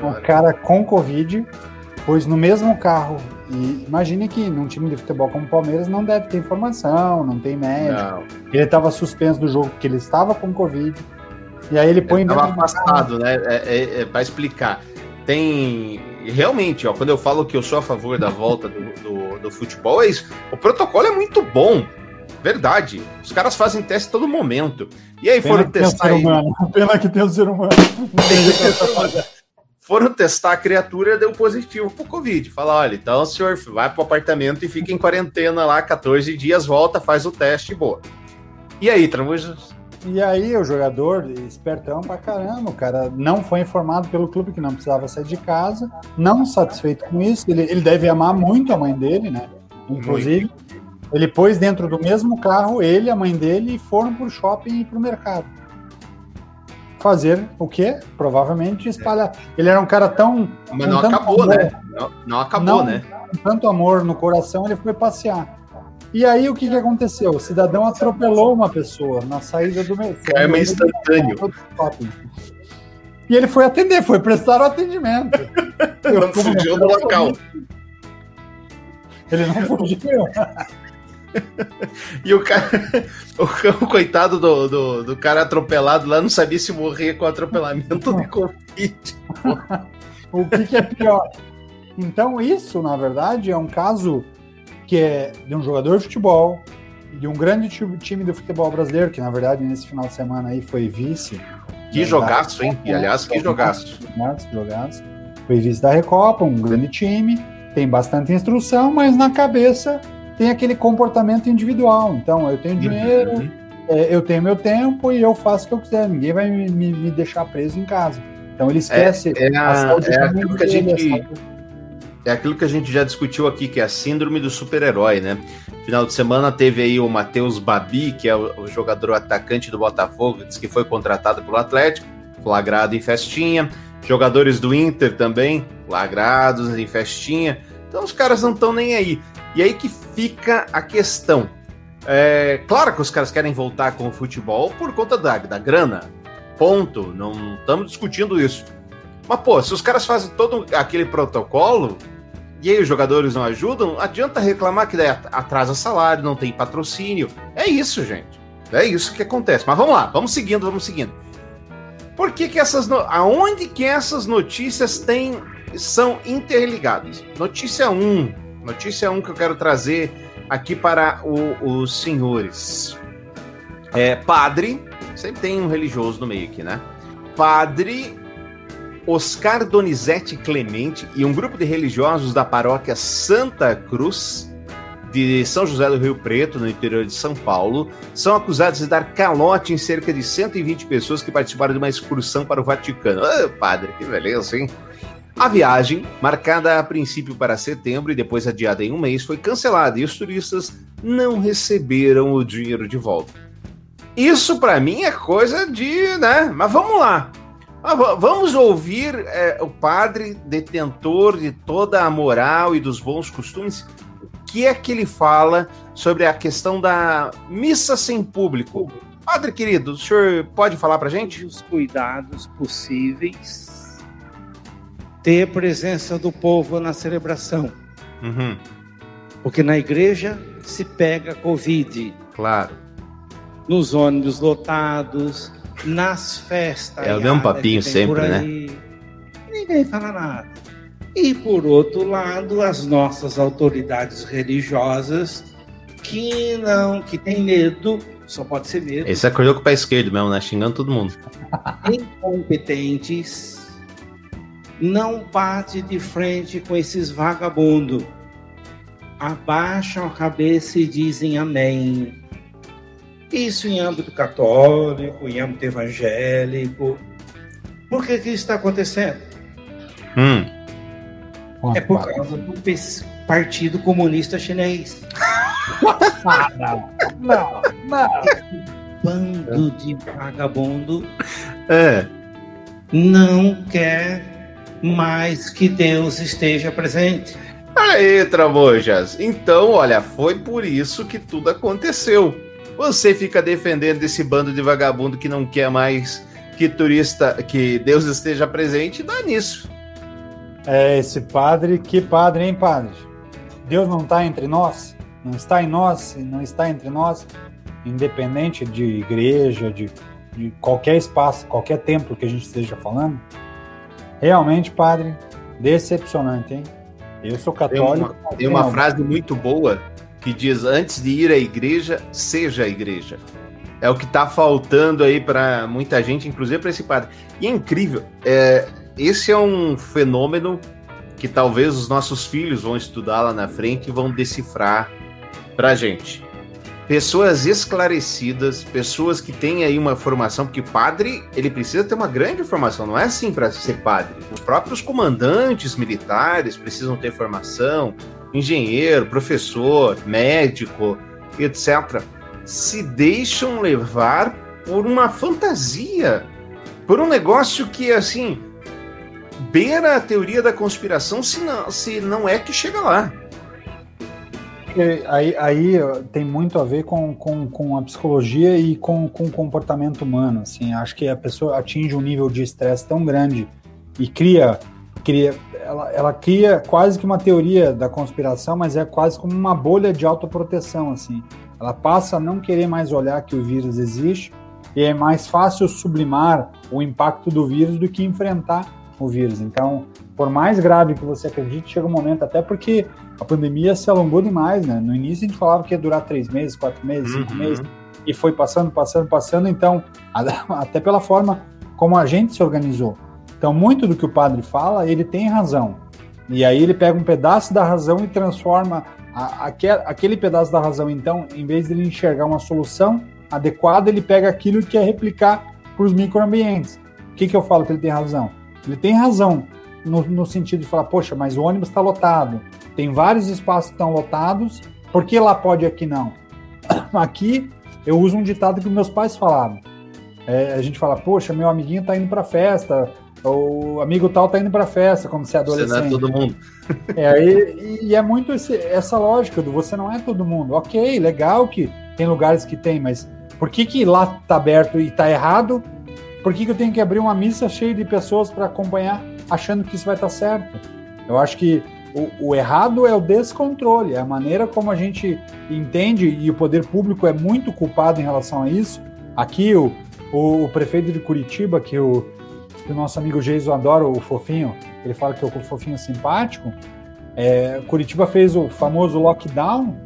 Um cara com Covid, pois no mesmo carro. E imagine que num time de futebol como o Palmeiras não deve ter informação, não tem médico. Não. Ele estava suspenso do jogo porque ele estava com Covid. E aí ele põe. Estava afastado, né? É, é, é, para explicar. Tem. Realmente, ó, quando eu falo que eu sou a favor da volta do, do, do futebol, é isso. O protocolo é muito bom. Verdade. Os caras fazem teste todo momento. E aí Pena foram que tem o testar. ser humano. Pena que tem o ser humano. Foram testar a criatura deu positivo pro Covid. Fala, olha, então o senhor vai pro apartamento e fica em quarentena lá 14 dias, volta, faz o teste e boa. E aí, Tramujas? E aí, o jogador, espertão pra caramba, o cara não foi informado pelo clube que não precisava sair de casa, não satisfeito com isso, ele, ele deve amar muito a mãe dele, né? Inclusive, ele pôs dentro do mesmo carro ele, a mãe dele, e foram pro shopping e pro mercado. Fazer o quê? Provavelmente espalhar. Ele era um cara tão. Mas não acabou, amor, né? Não, não acabou, não, né? Com tanto amor no coração, ele foi passear. E aí, o que, que aconteceu? O cidadão atropelou uma pessoa na saída do mercado. Karma instantâneo. E ele foi atender, foi prestar o atendimento. Não fugiu do local. Ele não fugiu. E o cara, o, coitado do, do, do cara atropelado lá não sabia se morria com atropelamento de Covid. O que, que é pior? Então, isso, na verdade, é um caso que é de um jogador de futebol, de um grande ti- time do futebol brasileiro, que na verdade nesse final de semana aí foi vice. Que jogaço, hein? E, aliás, que jogaço. Jogaço, jogaço. Foi vice da Recopa, um grande time, tem bastante instrução, mas na cabeça tem aquele comportamento individual. Então, eu tenho dinheiro, Uhum. é, eu tenho meu tempo e eu faço o que eu quiser. Ninguém vai me, me- me deixar preso em casa. Então, ele esquece É, é a- saúde é aquilo que a gente- É aquilo que a gente já discutiu aqui, que é a síndrome do super-herói, né? Final de semana teve aí o Matheus Babi, que é o, o jogador atacante do Botafogo, diz que foi contratado pelo Atlético, flagrado em festinha. Jogadores do Inter também, flagrados em festinha. Então os caras não estão nem aí. E aí que fica a questão. É, claro que os caras querem voltar com o futebol por conta da, da grana. Ponto. Não estamos discutindo isso. Mas, pô, se os caras fazem todo aquele protocolo e aí os jogadores não ajudam, adianta reclamar que daí at- atrasa salário, não tem patrocínio. É isso, gente. É isso que acontece. Mas vamos lá, vamos seguindo, vamos seguindo. Por que que essas... No... Aonde que essas notícias têm... são interligadas? Notícia 1. Notícia 1 que eu quero trazer aqui para o- os senhores. É, padre, sempre tem um religioso no meio aqui, né? Padre Oscar Donizete Clemente e um grupo de religiosos da paróquia Santa Cruz de São José do Rio Preto, no interior de São Paulo, são acusados de dar calote em cerca de 120 pessoas que participaram de uma excursão para o Vaticano. Ah, padre, que beleza, hein? A viagem, marcada a princípio para setembro e depois adiada em um mês, foi cancelada e os turistas não receberam o dinheiro de volta. Isso para mim é coisa de, né? Mas vamos lá. Ah, va- Vamos ouvir é, o padre detentor de toda a moral e dos bons costumes. O que é que ele fala sobre a questão da missa sem público? Padre querido, o senhor pode falar pra gente? Os cuidados possíveis. Ter presença do povo na celebração. Uhum, Porque na igreja se pega Covid. claro. Nos ônibus lotados, nas festas. É o mesmo papinho sempre, né? Ninguém fala nada. E por outro lado, as nossas autoridades religiosas que não, que tem medo, só pode ser medo. Esse acordou com o pé esquerdo mesmo, né? Xingando todo mundo. incompetentes, não bate de frente com esses vagabundos. Abaixam a cabeça e dizem amém. Isso em âmbito católico, em âmbito evangélico. Por que, que isso está acontecendo? Hum. É por causa do Partido Comunista Chinês. não, não, não. Bando de vagabundo É. não quer mais que Deus esteja presente. Aí, Tramojas. Então, olha, foi por isso que tudo aconteceu. Você fica defendendo esse bando de vagabundo que não quer mais que turista, que Deus esteja presente, dá nisso. É esse padre, que padre, hein, padre? Deus não está entre nós? Não está em nós? Não está entre nós? Independente de igreja, de, de qualquer espaço, qualquer templo que a gente esteja falando? Realmente, padre, decepcionante, hein? Eu sou Tem católico. uma, tem uma frase muito boa que diz: antes de ir à igreja, seja a igreja. É o que tá faltando aí para muita gente, inclusive para esse padre. E é incrível. é, esse é um fenômeno que talvez os nossos filhos vão estudar lá na frente e vão decifrar pra gente. Pessoas esclarecidas, pessoas que têm aí uma formação, porque padre, ele precisa ter uma grande formação, não é assim para ser padre. Os próprios comandantes militares precisam ter formação, engenheiro, professor, médico, etc. Se deixam levar por uma fantasia, por um negócio que, assim, beira a teoria da conspiração, se não, se não é que chega lá. Porque Aí, aí tem muito a ver com, com, com a psicologia e com, com o comportamento humano. Assim, acho que a pessoa atinge um nível de estresse tão grande e cria, cria ela, ela cria quase que uma teoria da conspiração, mas é quase como uma bolha de autoproteção. Assim. Ela passa a não querer mais olhar que o vírus existe e é mais fácil sublimar o impacto do vírus do que enfrentar o vírus. Então, por mais grave que você acredite, chega um momento, até porque a pandemia se alongou demais, né? No início a gente falava que ia durar três meses, quatro meses, cinco Uhum. meses, e foi passando, passando, passando. Então, até pela forma como a gente se organizou. Então, muito do que o padre fala, ele tem razão. E aí ele pega um pedaço da razão e transforma a- aque- aquele pedaço da razão. Então, em vez de ele enxergar uma solução adequada, ele pega aquilo e quer replicar para os microambientes. O que, que eu falo que ele tem razão? Ele tem razão no, no sentido de falar, poxa, mas o ônibus está lotado. Tem vários espaços que estão lotados, por que lá pode aqui não? Aqui eu uso um ditado que meus pais falavam. É, a gente fala, poxa, meu amiguinho tá indo para festa, o amigo tal tá indo para festa quando você é Você adolescente. não é todo mundo. É, e, e é muito esse- essa lógica do você não é todo mundo. Ok, legal que tem lugares que tem, mas por que, que lá tá aberto e tá errado? Por que, que eu tenho que abrir uma missa cheia de pessoas para acompanhar, achando que isso vai estar certo? Eu acho que o, o errado é o descontrole, é a maneira como a gente entende, e o poder público é muito culpado em relação a isso. Aqui, o, o, o prefeito de Curitiba, que o, que o nosso amigo Geiso adora, o Fofinho, ele fala que é o Fofinho simpático. É, Curitiba fez o famoso lockdown,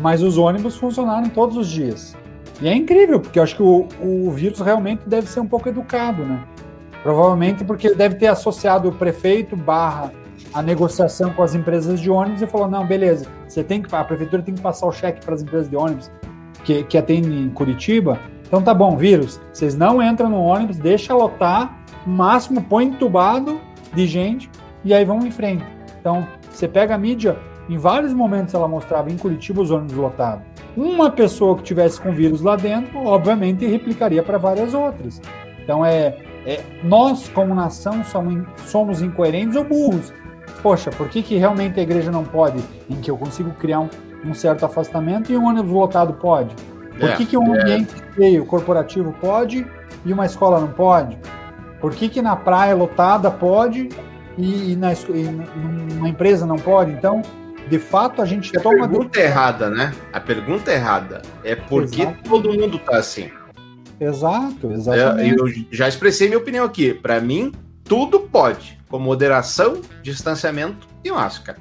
mas os ônibus funcionaram todos os dias. E é incrível, porque eu acho que o, o vírus realmente deve ser um pouco educado, né? Provavelmente porque ele deve ter associado o prefeito barra a negociação com as empresas de ônibus e falou, não, beleza, você tem que, a prefeitura tem que passar o cheque para as empresas de ônibus que, que atendem em Curitiba. Então tá bom, vírus, vocês não entram no ônibus, deixa lotar, máximo põe entubado de gente e aí vamos em frente. Então, você pega a mídia, em vários momentos ela mostrava em Curitiba os ônibus lotados. Uma pessoa que tivesse com vírus lá dentro, obviamente, replicaria para várias outras. Então, é, é nós, como nação, somos, somos incoerentes ou burros. Poxa, por que, que realmente a igreja não pode, em que eu consigo criar um, um certo afastamento e um ônibus lotado pode? Por É, que, que um é. ambiente cheio, corporativo, pode e uma escola não pode? Por que, que na praia lotada pode e, e na, e numa empresa não pode? Então, de fato, a gente A toma. pergunta é errada, né? A pergunta errada. É porque Exato. todo mundo tá assim. Exato, É, exatamente. eu já expressei minha opinião aqui. Para mim, tudo pode, com moderação, distanciamento e máscara.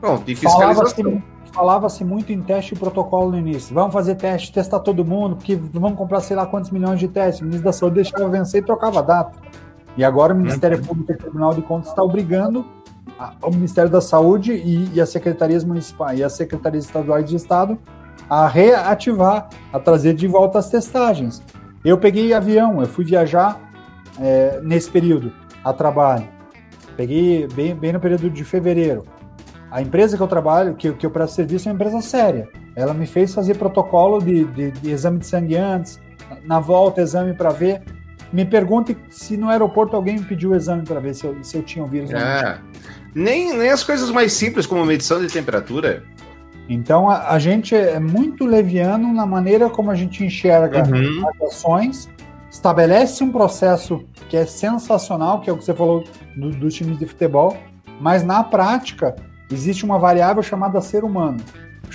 Pronto, e Falava-se fiscalização. falava-se muito em teste e protocolo no início. Vamos fazer teste, testar todo mundo, porque vamos comprar sei lá quantos milhões de testes. O ministro da Saúde deixava vencer e trocava a data. E agora o Ministério Uhum. Público e o Tribunal de Contas está obrigando a- o Ministério da Saúde e, e as secretarias municipais e as secretarias estaduais de Estado a reativar, a trazer de volta as testagens. Eu peguei avião, eu fui viajar é, nesse período a trabalho. Peguei bem, bem no período de fevereiro. A empresa que eu trabalho, que, que eu presto serviço, é uma empresa séria. Ela me fez fazer protocolo de, de, de exame de sangue antes, na volta, exame para ver. Me pergunte se no aeroporto alguém me pediu o exame para ver se eu, se eu tinha o vírus. É. Nem, nem as coisas mais simples, como medição de temperatura. Então a, a gente é muito leviano na maneira como a gente enxerga Uhum. as ações, estabelece um processo que é sensacional, que é o que você falou do- dos times de futebol, mas na prática existe uma variável chamada ser humano.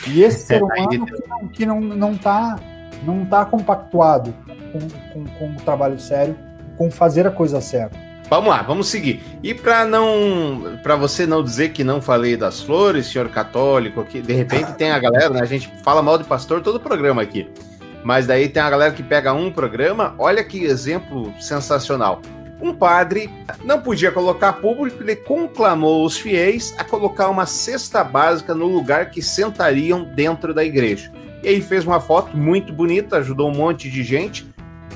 E esse ser humano que não, que não, não tá, não tá compactuado com, com, com o trabalho sério, com fazer a coisa certa. Vamos lá, vamos seguir. E para não, para você não dizer que não falei das flores, senhor católico, que de repente tem a galera, né? A gente fala mal de pastor todo programa aqui. Mas daí tem a galera que pega um programa, olha que exemplo sensacional. Um padre não podia colocar público, ele conclamou os fiéis a colocar uma cesta básica no lugar que sentariam dentro da igreja. E aí fez uma foto muito bonita, ajudou um monte de gente,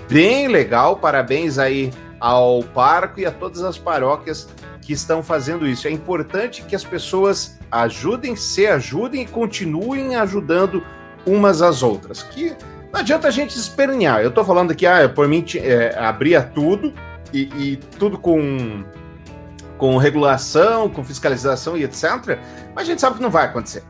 bem legal, parabéns aí ao parco e a todas as paróquias que estão fazendo isso. É importante que as pessoas ajudem, se ajudem e continuem ajudando umas às outras. Que não adianta a gente espernear. Eu tô falando que, ah, por mim, é, abria tudo e, e tudo com, com regulação, com fiscalização e etc. Mas a gente sabe que não vai acontecer.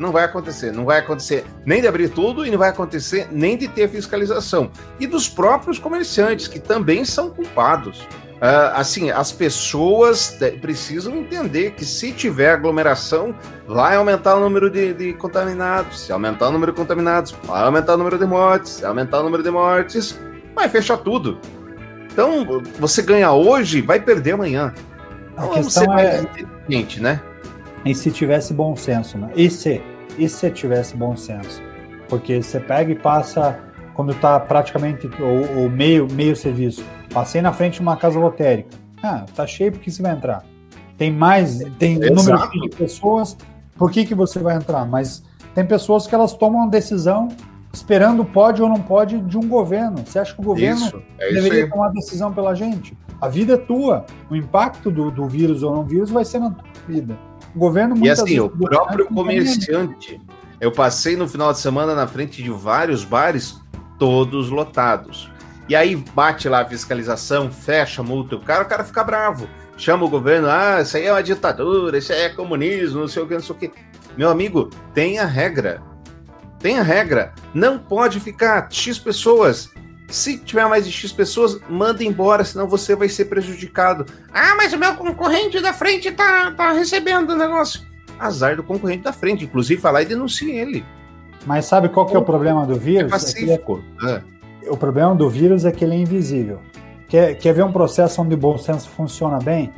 Não vai acontecer. Não vai acontecer nem de abrir tudo e não vai acontecer nem de ter fiscalização. E dos próprios comerciantes, que também são culpados. Ah, assim, as pessoas precisam entender que se tiver aglomeração, vai aumentar o número de, de contaminados. Se aumentar o número de contaminados, vai aumentar o número de mortes. Se aumentar o número de mortes, vai fechar tudo. Então, você ganha hoje, vai perder amanhã. A Então, questão você é- inteligente, né? E se tivesse bom senso, né? E se? E se tivesse bom senso? Porque você pega e passa, quando tá praticamente o, o meio, meio serviço, passei na frente de uma casa lotérica. Ah, tá cheio porque você vai entrar. Tem mais, tem Exato. número de pessoas, por que, que você vai entrar? Mas tem pessoas que elas tomam decisão esperando pode ou não pode de um governo. Você acha que o governo Isso, é deveria tomar decisão pela gente? A vida é tua. O impacto do, do vírus ou não vírus vai ser na tua vida. O governo E assim, o vezes, próprio nem aí. comerciante. Eu passei no final de semana na frente de vários bares, todos lotados. E aí bate lá a fiscalização, fecha, multa o cara, o cara fica bravo. Chama o governo, ah, isso aí é uma ditadura, isso aí é comunismo, não sei o que, não sei o que. Meu amigo, tenha regra. Tenha regra. Não pode ficar X pessoas. Se tiver mais de X pessoas, manda embora, senão você vai ser prejudicado. Ah, mas o meu concorrente da frente tá, tá recebendo o negócio. Azar do concorrente da frente. Inclusive, vai lá e denuncie ele. Mas sabe qual que é o problema do vírus? É É ele é- pacífico. É. o problema do vírus é que ele é invisível. Quer, quer ver um processo onde o bom senso funciona bem?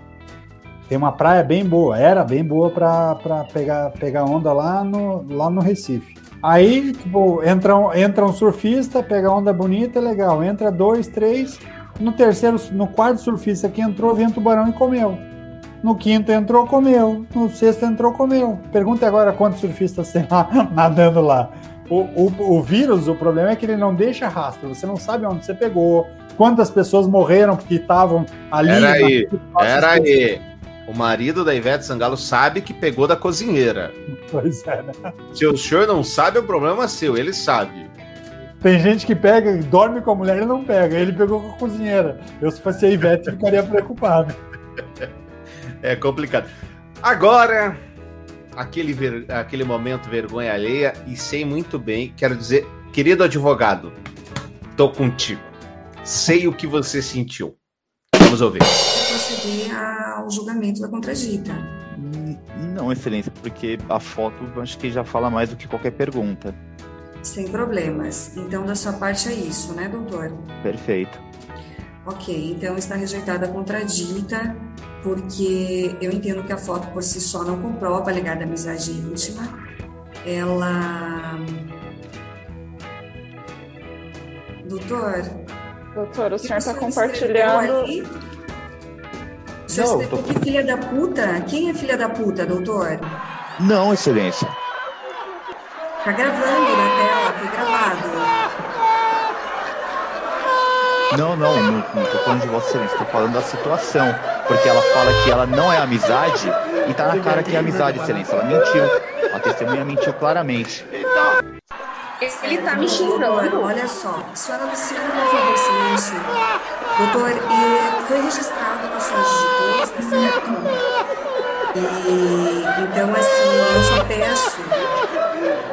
Tem uma praia bem boa, era bem boa para pegar, pegar onda lá no, lá no Recife. Aí, tipo, entra um, entra um surfista, pega onda bonita, legal. Entra dois, três. No terceiro, no quarto surfista que entrou, vinha um tubarão e comeu. No quinto entrou, comeu. No sexto entrou, comeu. Pergunta agora quantos surfistas tem lá nadando lá. O, o, o vírus, o problema é que ele não deixa rastro. Você não sabe onde você pegou, quantas pessoas morreram porque estavam ali. Pera aí, naquele espaço pera aí. O marido da Ivete Sangalo sabe que pegou da cozinheira. Pois é, né? Se o senhor não sabe, é um problema seu, ele sabe. Tem gente que pega, dorme com a mulher e não pega. Ele pegou com a cozinheira. Eu, se fosse a Ivete, ficaria preocupado. É complicado. Agora, aquele, ver- aquele momento vergonha alheia, e sei muito bem, quero dizer, querido advogado, tô contigo. Sei o que você sentiu. Vamos ouvir. Proceder ao julgamento da contradita. Não, excelência, porque a foto eu acho que já fala mais do que qualquer pergunta. Sem problemas. Então, da sua parte é isso, né, doutor? Perfeito. Ok, então está rejeitada a contradita, porque eu entendo que a foto por si só não comprova a alegada amizade íntima. Ela. Doutor, Doutor, o senhor está compartilhando. Senhor Não, tô- que filha da puta? Quem é filha da puta, doutor? Não, excelência. Tá gravando na tela, foi gravado. Não, não, não, não tô falando de Vossa Excelência, tô falando da situação. Porque ela fala que ela não é amizade e tá na cara que é amizade, Excelência. Ela mentiu. A testemunha mentiu claramente. Ele tá me xingando. Olha só, senhora Luciana, por favor, silêncio. Doutor, e foi registrado com suas digitores, tá certo? E então, assim, eu só peço.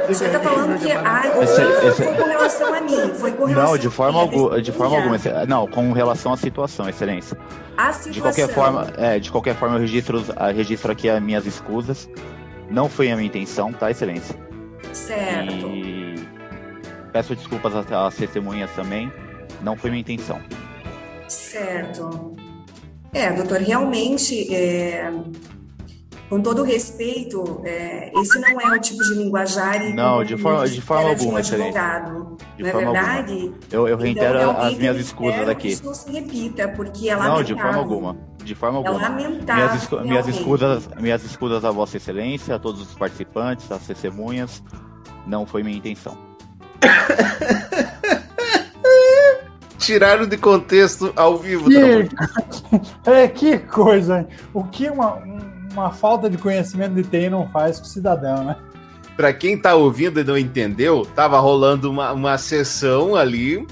O senhor tá falando que ah, o Esse- esse- foi com relação a mim, foi com relação Não, de forma a alguma, de forma alguma, Excel- não, com relação à situação, Excelência. A De qualquer situação. forma, é, de qualquer forma eu registro, ah, registro aqui as minhas escusas. Não foi a minha intenção, tá, Excelência? Certo. E peço desculpas às, testemunhas também. Não foi minha intenção. Certo. É, doutor, realmente, é, com todo respeito, é, esse não é o tipo de linguajar e Não, de forma, de forma de um alguma, Excelência. advogado, De não é verdade? alguma. Eu, eu Então, reitero realmente, as minhas escusas aqui. Que isso não se repita, porque é Não, de forma alguma. De forma É alguma. lamentável, Minhas, escu- minhas escusas, minhas escusas a Vossa Excelência, a todos os participantes, às testemunhas. Não foi minha intenção. Tiraram de contexto ao vivo. Que... É, que coisa. O que uma, uma falta de conhecimento de TI não faz com o cidadão, né? Pra quem tá ouvindo e não entendeu, tava rolando uma, uma sessão ali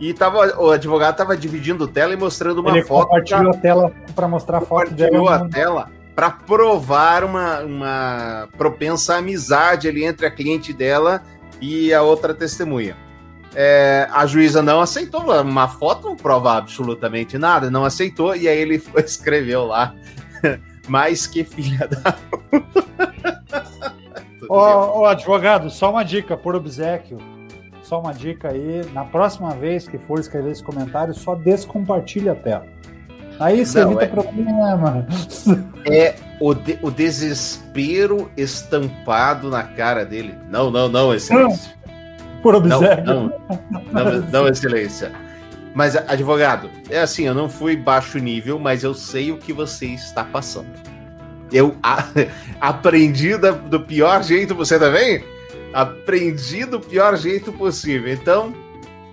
e tava, o advogado tava dividindo tela e mostrando uma Ele foto. compartilhou a tela para mostrar a foto dela. compartilhou a tela para provar uma, uma propensa amizade ali entre a cliente dela e a outra testemunha. É, a juíza não aceitou, uma foto não prova absolutamente nada, não aceitou, e aí ele foi- escreveu lá, mais que filha da. Ô, ô, advogado, só uma dica por obsequio. Só uma dica aí. Na próxima vez que for escrever esse comentário, só descompartilha a tela. Aí você Não, evita é- problema. É o, de- o desespero estampado na cara dele. Não, não, não, excelência. Por obséquio. não, não, não, excelência. Mas, advogado, é assim, eu não fui baixo nível, mas eu sei o que você está passando. Eu a- aprendi da- do pior jeito, você também? Aprendi do pior jeito possível. Então,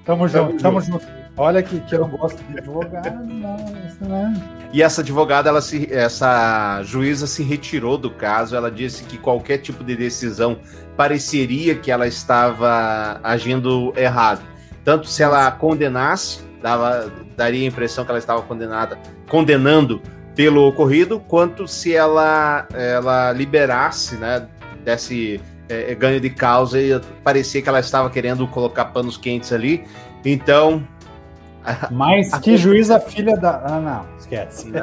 Tamo junto, Tamo tamo junto. Olha que, que eu não gosto de advogado, não, isso não é. E essa advogada, ela se, essa juíza se retirou do caso. Ela disse que qualquer tipo de decisão pareceria que ela estava agindo errado. Tanto se ela condenasse, dava, daria a impressão que ela estava condenada, condenando pelo ocorrido, quanto se ela, ela liberasse, né, desse eh, ganho de causa e parecia que ela estava querendo colocar panos quentes ali. Então, Mas que juíza filha da. Ah, não, esquece.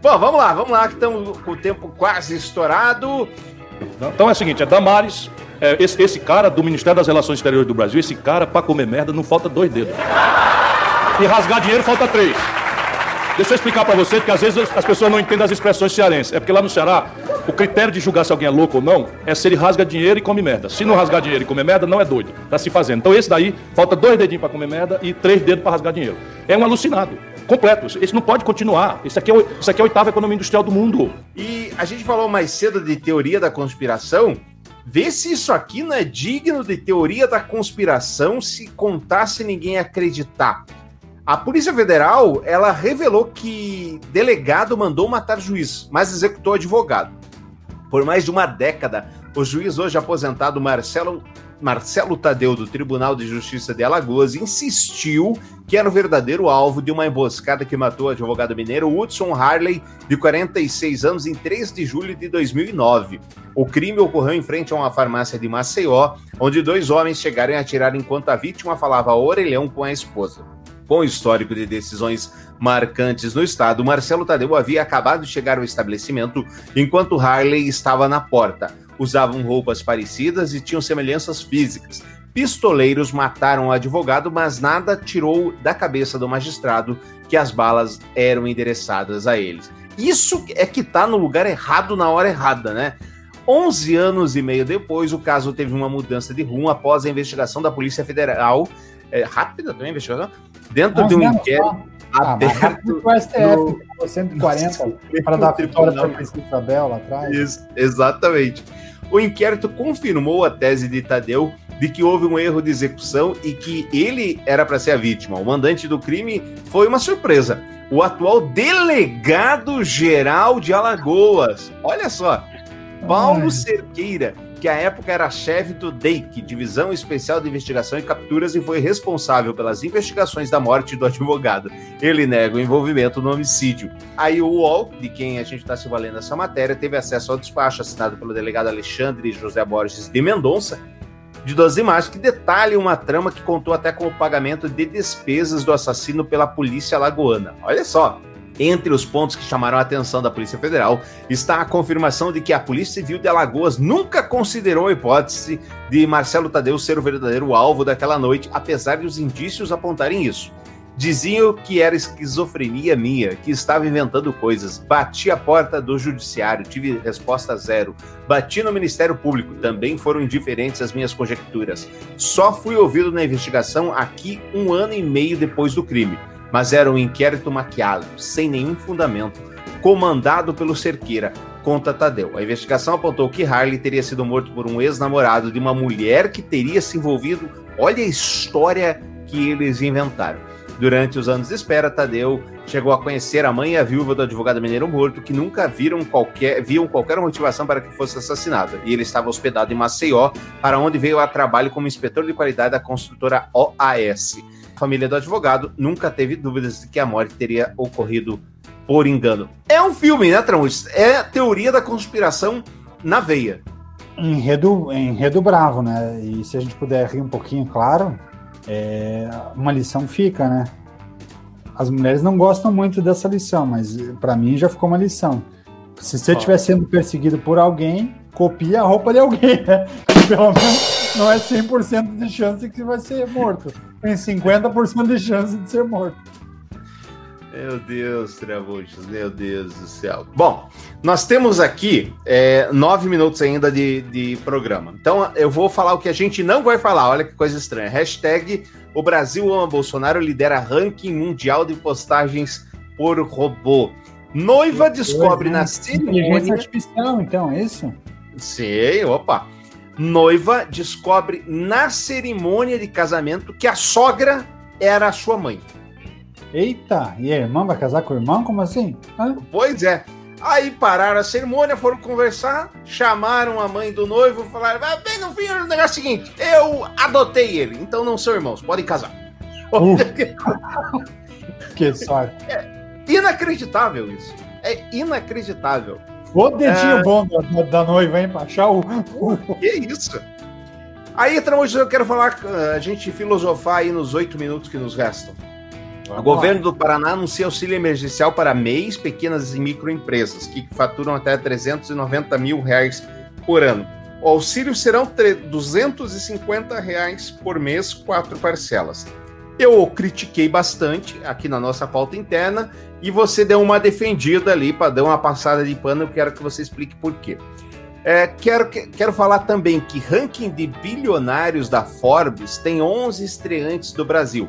Bom, vamos lá, vamos lá, que estamos com o tempo quase estourado. Então é o seguinte, é Damares, é, esse, esse cara do Ministério das Relações Exteriores do Brasil, esse cara, pra comer merda, não falta dois dedos. E rasgar dinheiro falta três. Deixa eu explicar pra você, porque às vezes as pessoas não entendem as expressões cearenses. É porque lá no Ceará, o critério de julgar se alguém é louco ou não é se ele rasga dinheiro e come merda. Se não rasgar dinheiro e comer merda, não é doido. Tá se fazendo. Então esse daí, falta dois dedinhos pra comer merda e três dedos pra rasgar dinheiro. É um alucinado. Completo. Esse não pode continuar. Isso aqui é, isso aqui é a oitava economia industrial do mundo. E a gente falou mais cedo de teoria da conspiração. Vê se isso aqui não é digno de teoria da conspiração se contasse ninguém acreditar. A Polícia Federal, ela revelou que delegado mandou matar juiz, mas executou advogado. Por mais de uma década, o juiz hoje aposentado Marcelo Marcelo Tadeu, do Tribunal de Justiça de Alagoas, insistiu que era o verdadeiro alvo de uma emboscada que matou o advogado mineiro Hudson Harley, de 46 anos, em 3 de julho de 2009. O crime ocorreu em frente a uma farmácia de Maceió, onde dois homens chegaram a atirar enquanto a vítima falava orelhão com a esposa. Com histórico de decisões marcantes no estado, Marcelo Tadeu havia acabado de chegar ao estabelecimento enquanto Harley estava na porta usavam roupas parecidas e tinham semelhanças físicas. Pistoleiros mataram o advogado, mas nada tirou da cabeça do magistrado que as balas eram endereçadas a eles. Isso é que tá no lugar errado na hora errada, né? 11 anos e meio depois, o caso teve uma mudança de rumo após a investigação da Polícia Federal. É, rápida também a investigação? Dentro de um inquérito Ah, aberto. o STF no- pagou 140 para dar vitória para a Princesa Isabel lá atrás. Isso, exatamente. O inquérito confirmou a tese de Tadeu de que houve um erro de execução e que ele era para ser a vítima. O mandante do crime foi uma surpresa. O atual delegado geral de Alagoas. Olha só, Paulo Cerqueira, que à época era chefe do DEIC, Divisão Especial de Investigação e Capturas, e foi responsável pelas investigações da morte do advogado. Ele nega o envolvimento no homicídio. Aí o UOL, de quem a gente está se valendo essa matéria, teve acesso ao despacho assinado pelo delegado Alexandre José Borges de Mendonça, de 12 imagens, que detalha uma trama que contou até com o pagamento de despesas do assassino pela polícia alagoana. Olha só, entre os pontos que chamaram a atenção da Polícia Federal está a confirmação de que a Polícia Civil de Alagoas nunca considerou a hipótese de Marcelo Tadeu ser o verdadeiro alvo daquela noite, apesar de os indícios apontarem isso. Diziam que era esquizofrenia minha, que estava inventando coisas. Bati a porta do judiciário, tive resposta zero. Bati no Ministério Público, também foram indiferentes às minhas conjecturas. Só fui ouvido na investigação aqui um ano e meio depois do crime mas era um inquérito maquiado, sem nenhum fundamento, comandado pelo Cerqueira, conta Tadeu. A investigação apontou que Harley teria sido morto por um ex-namorado de uma mulher que teria se envolvido. Olha a história que eles inventaram. Durante os anos de espera, Tadeu chegou a conhecer a mãe e a viúva do advogado mineiro morto, que nunca viram qualquer, viam qualquer motivação para que fosse assassinado. E ele estava hospedado em Maceió, para onde veio a trabalho como inspetor de qualidade da construtora OAS. A família do advogado nunca teve dúvidas de que a morte teria ocorrido por engano. É um filme, né, Tramujas? É a teoria da conspiração na veia. Enredo, enredo bravo, né? E se a gente puder rir um pouquinho, claro, é, uma lição fica, né? As mulheres não gostam muito dessa lição, mas para mim já ficou uma lição. Se você estiver sendo perseguido por alguém, copia a roupa de alguém, né? Pelo menos não é 100% de chance que você vai ser morto. Tem 50% de chance de ser morto. Meu Deus, Tramujas, meu Deus do céu. Bom, nós temos aqui é, nove minutos ainda de, de programa. Então eu vou falar o que a gente não vai falar. Olha que coisa estranha. Hashtag o Brasil ama Bolsonaro lidera ranking mundial de postagens por robô. Noiva descobre na Inteligência cerimônia. artificial, então, é isso? Sim, opa. Noiva descobre na cerimônia de casamento que a sogra era a sua mãe. Eita, e a irmã vai casar com o irmão? Como assim? Hã? Pois é. Aí pararam a cerimônia, foram conversar, chamaram a mãe do noivo, falaram: "Vai, bem no fim, o negócio é o seguinte: eu adotei ele, então não são irmãos, podem casar. Que sorte. Inacreditável isso. É inacreditável. O dedinho É. bom da, da noiva, hein? Pra achar o. Que isso? Aí, Tramujas, eu quero falar, a gente filosofar aí nos oito minutos que nos restam. O governo do Paraná anuncia auxílio emergencial para MEIs, pequenas e microempresas, que faturam até 390 mil reais por ano. O auxílio serão tre- 250 reais por mês, quatro parcelas. Eu critiquei bastante aqui na nossa pauta interna e você deu uma defendida ali para dar uma passada de pano. Eu quero que você explique por quê. É, quero, que- quero falar também que ranking de bilionários da Forbes tem 11 estreantes do Brasil.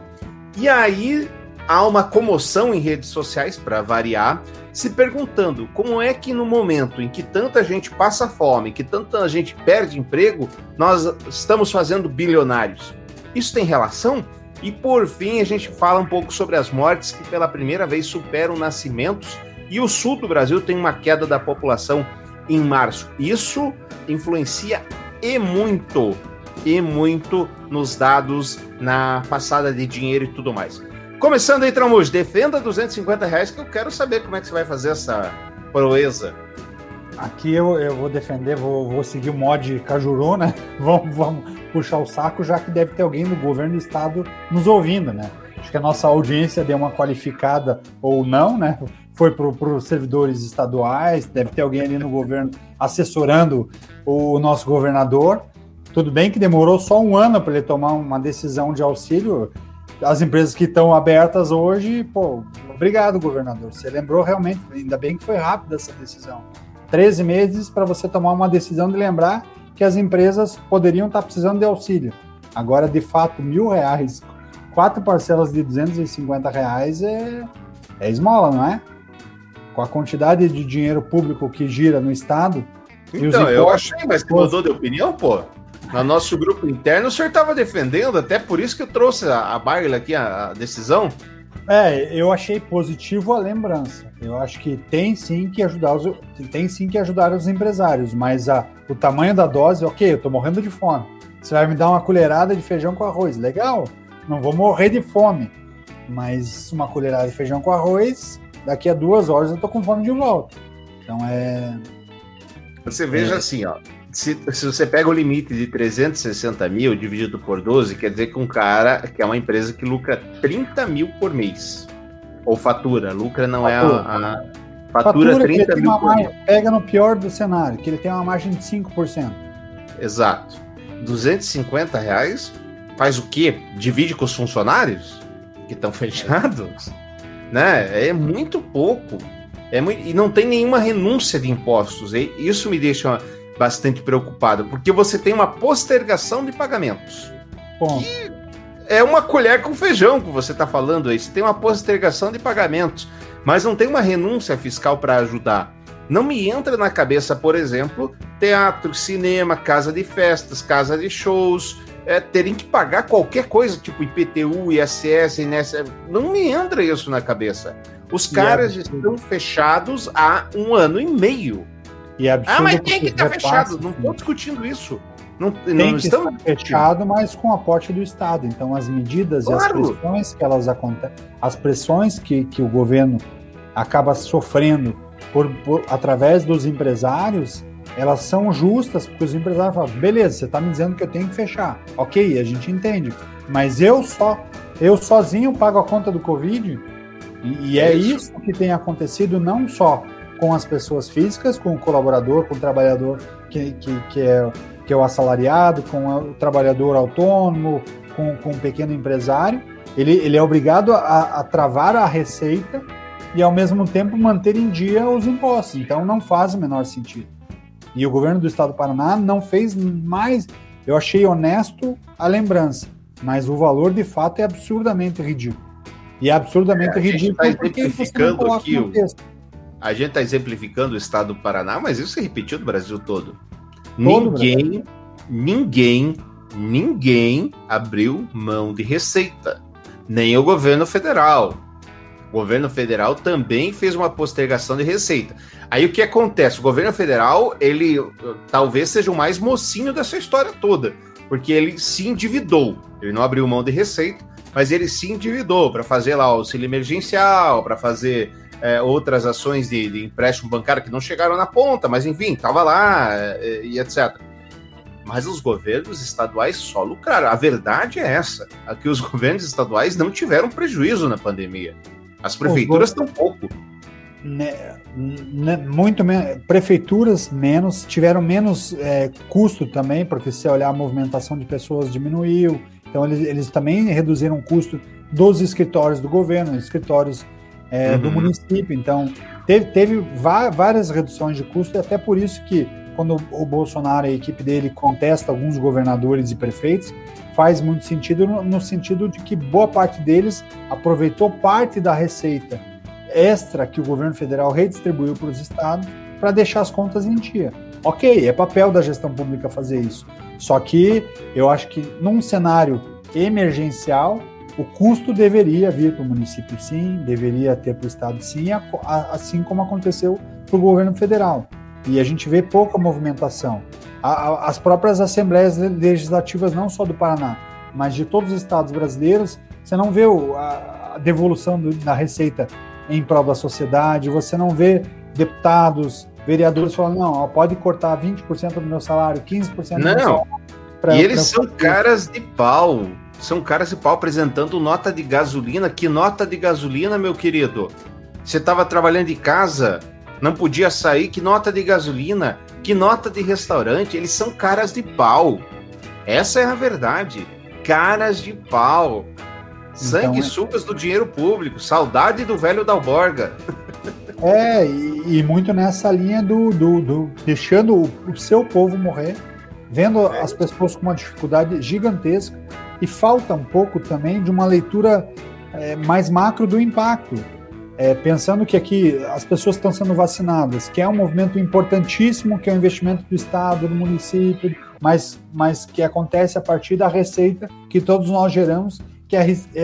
E aí há uma comoção em redes sociais, para variar, se perguntando como é que no momento em que tanta gente passa fome, que tanta gente perde emprego, nós estamos fazendo bilionários. Isso tem relação? E por fim, a gente fala um pouco sobre as mortes que pela primeira vez superam nascimentos e o sul do Brasil tem uma queda da população em março. Isso influencia e muito, e muito nos dados na passada de dinheiro e tudo mais. Começando aí, Tramujo, defenda 250 reais que eu quero saber como é que você vai fazer essa proeza. Aqui eu, eu vou defender, vou, vou seguir o mod Cajuru, né? Vamos, vamos puxar o saco, já que deve ter alguém do governo do estado nos ouvindo, né? Acho que a nossa audiência deu uma qualificada ou não, né? Foi para os servidores estaduais, deve ter alguém ali no governo assessorando o nosso governador. Tudo bem que demorou só um ano para ele tomar uma decisão de auxílio. As empresas que estão abertas hoje, pô, obrigado, governador. Você lembrou realmente, ainda bem que foi rápida essa decisão. 13 meses para você tomar uma decisão de lembrar que as empresas poderiam estar precisando de auxílio. Agora, de fato, mil reais, quatro parcelas de 250 reais é, é esmola, não é? Com a quantidade de dinheiro público que gira no Estado. Então, eu achei, mas você mudou de opinião, pô? No nosso grupo interno, o senhor estava defendendo, até por isso que eu trouxe a, a aqui, a, a decisão. É, eu achei positivo a lembrança. Eu acho que tem sim que ajudar os, tem sim que ajudar os empresários, mas a, o tamanho da dose, ok, eu tô morrendo de fome. Você vai me dar uma colherada de feijão com arroz, legal? Não vou morrer de fome, mas uma colherada de feijão com arroz, daqui a duas horas eu tô com fome de volta. Então é, Você veja É. assim, ó. Se, se você pega o limite de 360 mil dividido por 12, quer dizer que um cara, que é uma empresa que lucra 30 mil por mês. Ou fatura. Lucra não é a. a- fatura, ele 30 tem mil por mês. pega no pior do cenário, que ele tem uma margem de 5%. Exato. 250 reais faz o quê? Divide com os funcionários que estão fechados? Né? É muito pouco. É muito... E não tem nenhuma renúncia de impostos. E isso me deixa bastante preocupado, porque você tem uma postergação de pagamentos. Bom, É uma colher com feijão que você está falando aí. Você tem uma postergação de pagamentos, mas não tem uma renúncia fiscal para ajudar. Não me entra na cabeça, por exemplo, teatro, cinema, casa de festas, casa de shows, é, terem que pagar qualquer coisa, tipo IPTU, ISS, INSS. Não me entra isso na cabeça. Os é caras absurdo. estão fechados há um ano e meio. E é absurdo Ah, mas tem que estar repassa, fechado. Não estou discutindo isso. Não, tem não que estamos estar fechado, mas com aporte do Estado. Então, as medidas e Claro. as pressões que elas acontecem, as pressões que, que o governo acaba sofrendo por, por- através dos empresários, elas são justas, porque os empresários falam, beleza, você está me dizendo que eu tenho que fechar. Ok, a gente entende. Mas eu só, eu sozinho pago a conta do Covid, e, e é Isso. isso que tem acontecido não só com as pessoas físicas, com o colaborador, com o trabalhador que, que, que, é, que é o assalariado, com o trabalhador autônomo, com, com o pequeno empresário. Ele, ele é obrigado a, a travar a receita e, ao mesmo tempo, manter em dia os impostos. Então, não faz o menor sentido. E o governo do estado do Paraná não fez mais. Eu achei honesto a lembrança, mas o valor de fato é absurdamente ridículo. E é absurdamente É, ridículo tá não exemplificando aqui o-. A gente está exemplificando o estado do Paraná, mas isso se repetiu no Brasil todo. Todo ninguém, ninguém, ninguém abriu mão de receita. Nem o governo federal. O governo federal também fez uma postergação de receita. Aí o que acontece? O governo federal, ele uh, talvez seja o mais mocinho dessa história toda, porque ele se endividou. Ele não abriu mão de receita, mas ele se endividou para fazer lá o auxílio emergencial, para fazer é, outras ações de, de empréstimo bancário que não chegaram na ponta, mas enfim, estava lá é, e etc. Mas os governos estaduais só lucraram. A verdade é essa: é que os governos estaduais não tiveram prejuízo na pandemia. As prefeituras né, né, muito menos, prefeituras menos, tiveram menos é, custo também, porque se olhar a movimentação de pessoas diminuiu, então eles, eles também reduziram o custo dos escritórios do governo, escritórios é, do Uhum. município, então teve, teve várias reduções de custo, e até por isso que quando o Bolsonaro e a equipe dele contesta alguns governadores e prefeitos, faz muito sentido no, no sentido de que boa parte deles aproveitou parte da receita extra que o governo federal redistribuiu para os estados para deixar as contas em dia. Ok, é papel da gestão pública fazer isso. Só que eu acho que num cenário emergencial, o custo deveria vir para o município sim, deveria ter para o estado sim, assim como aconteceu para o governo federal. E a gente vê pouca movimentação. As próprias assembleias le- legislativas, não só do Paraná, mas de todos os estados brasileiros, você não vê o- a, devolução da receita em prol da sociedade, você não vê deputados, vereadores falando, não, pode cortar 20% do meu salário, 15% do meu Não. salário. pra- e eles pra- são caras de pau. São caras de pau apresentando nota de gasolina. Que nota de gasolina, meu querido? Você estava trabalhando de casa, não podia sair. Que nota de gasolina? Que nota de restaurante? Eles são caras de pau. Essa é a verdade. Caras de pau. Sangue é- sucas do dinheiro público. Saudade do velho Dalborga. É, e, e muito nessa linha do, do, do- deixando o, o seu povo morrer, vendo as pessoas com uma dificuldade gigantesca, e falta um pouco também de uma leitura é, mais macro do impacto. É, pensando que aqui as pessoas estão sendo vacinadas, que é um movimento importantíssimo, que é um investimento do Estado, do município, mas, mas que acontece a partir da receita que todos nós geramos, que é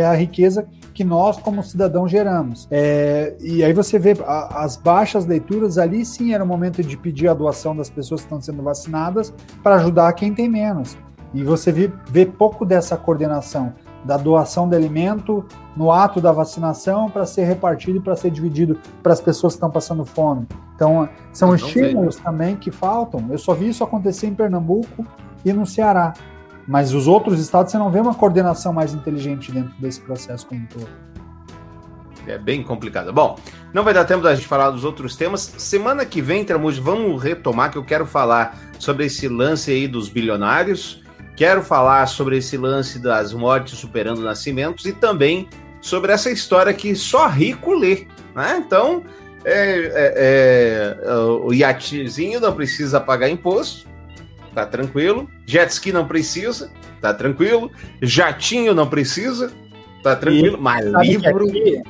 a é riqueza que nós, como cidadãos, geramos. É, e aí você vê a- as baixas leituras ali, sim, era o momento de pedir a doação das pessoas que estão sendo vacinadas para ajudar quem tem menos. E você vê, vê pouco dessa coordenação da doação de alimento no ato da vacinação para ser repartido e para ser dividido para as pessoas que estão passando fome. Então, são estímulos também que faltam. Eu só vi isso acontecer em Pernambuco e no Ceará. Mas os outros estados você não vê uma coordenação mais inteligente dentro desse processo como um todo. É bem complicado. Bom, não vai dar tempo da gente falar dos outros temas. Semana que vem, Tramujo, vamos retomar que eu quero falar sobre esse lance aí dos bilionários. Quero falar sobre esse lance das mortes superando nascimentos e também sobre essa história que só rico lê. Né? Então, é, é, é, o iatezinho não precisa pagar imposto, tá tranquilo. Jet ski não precisa, tá tranquilo. Jatinho não precisa, tá tranquilo. E Mas livro. Aqui,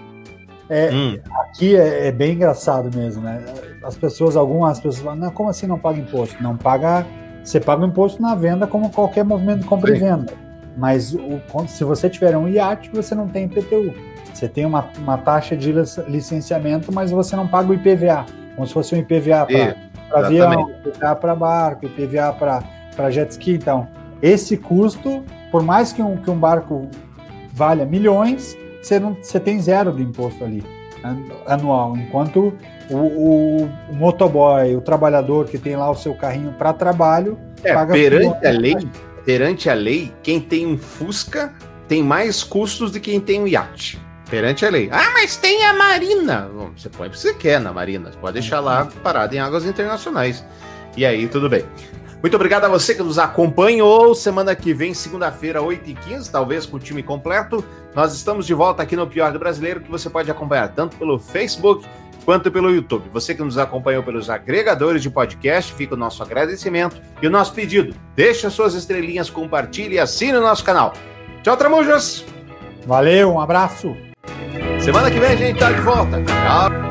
é, Hum. aqui é, é bem engraçado mesmo, né? As pessoas, algumas pessoas falam, não, como assim não paga imposto? Não paga. Você paga o imposto na venda como qualquer movimento de compra e Sim. venda. Mas o, se você tiver um iate, você não tem IPTU. Você tem uma, uma taxa de lic- licenciamento, mas você não paga o IPVA. Como se fosse um IPVA para avião. IPVA para barco, IPVA para jet ski. Então, esse custo, por mais que um, que um barco valha milhões, você, não, você tem zero de imposto ali anual. Enquanto o, o- o motoboy, o trabalhador que tem lá o seu carrinho para trabalho, É, paga perante a lei, perante a lei, quem tem um Fusca tem mais custos do que quem tem um iate. Perante a lei. Ah, mas tem a Marina. Bom, Você põe o que você quer na Marina. Você pode deixar lá parado em águas internacionais. E aí, tudo bem. Muito obrigado a você que nos acompanhou. Semana que vem, segunda-feira, 8h15, talvez com o time completo. Nós estamos de volta aqui no Pior do Brasileiro, que você pode acompanhar tanto pelo Facebook quanto pelo YouTube. Você que nos acompanhou pelos agregadores de podcast, fica o nosso agradecimento e o nosso pedido. Deixe as suas estrelinhas, compartilhe e assine o nosso canal. Tchau, Tramujas! Valeu, um abraço! Semana que vem a gente tá de volta. Tchau!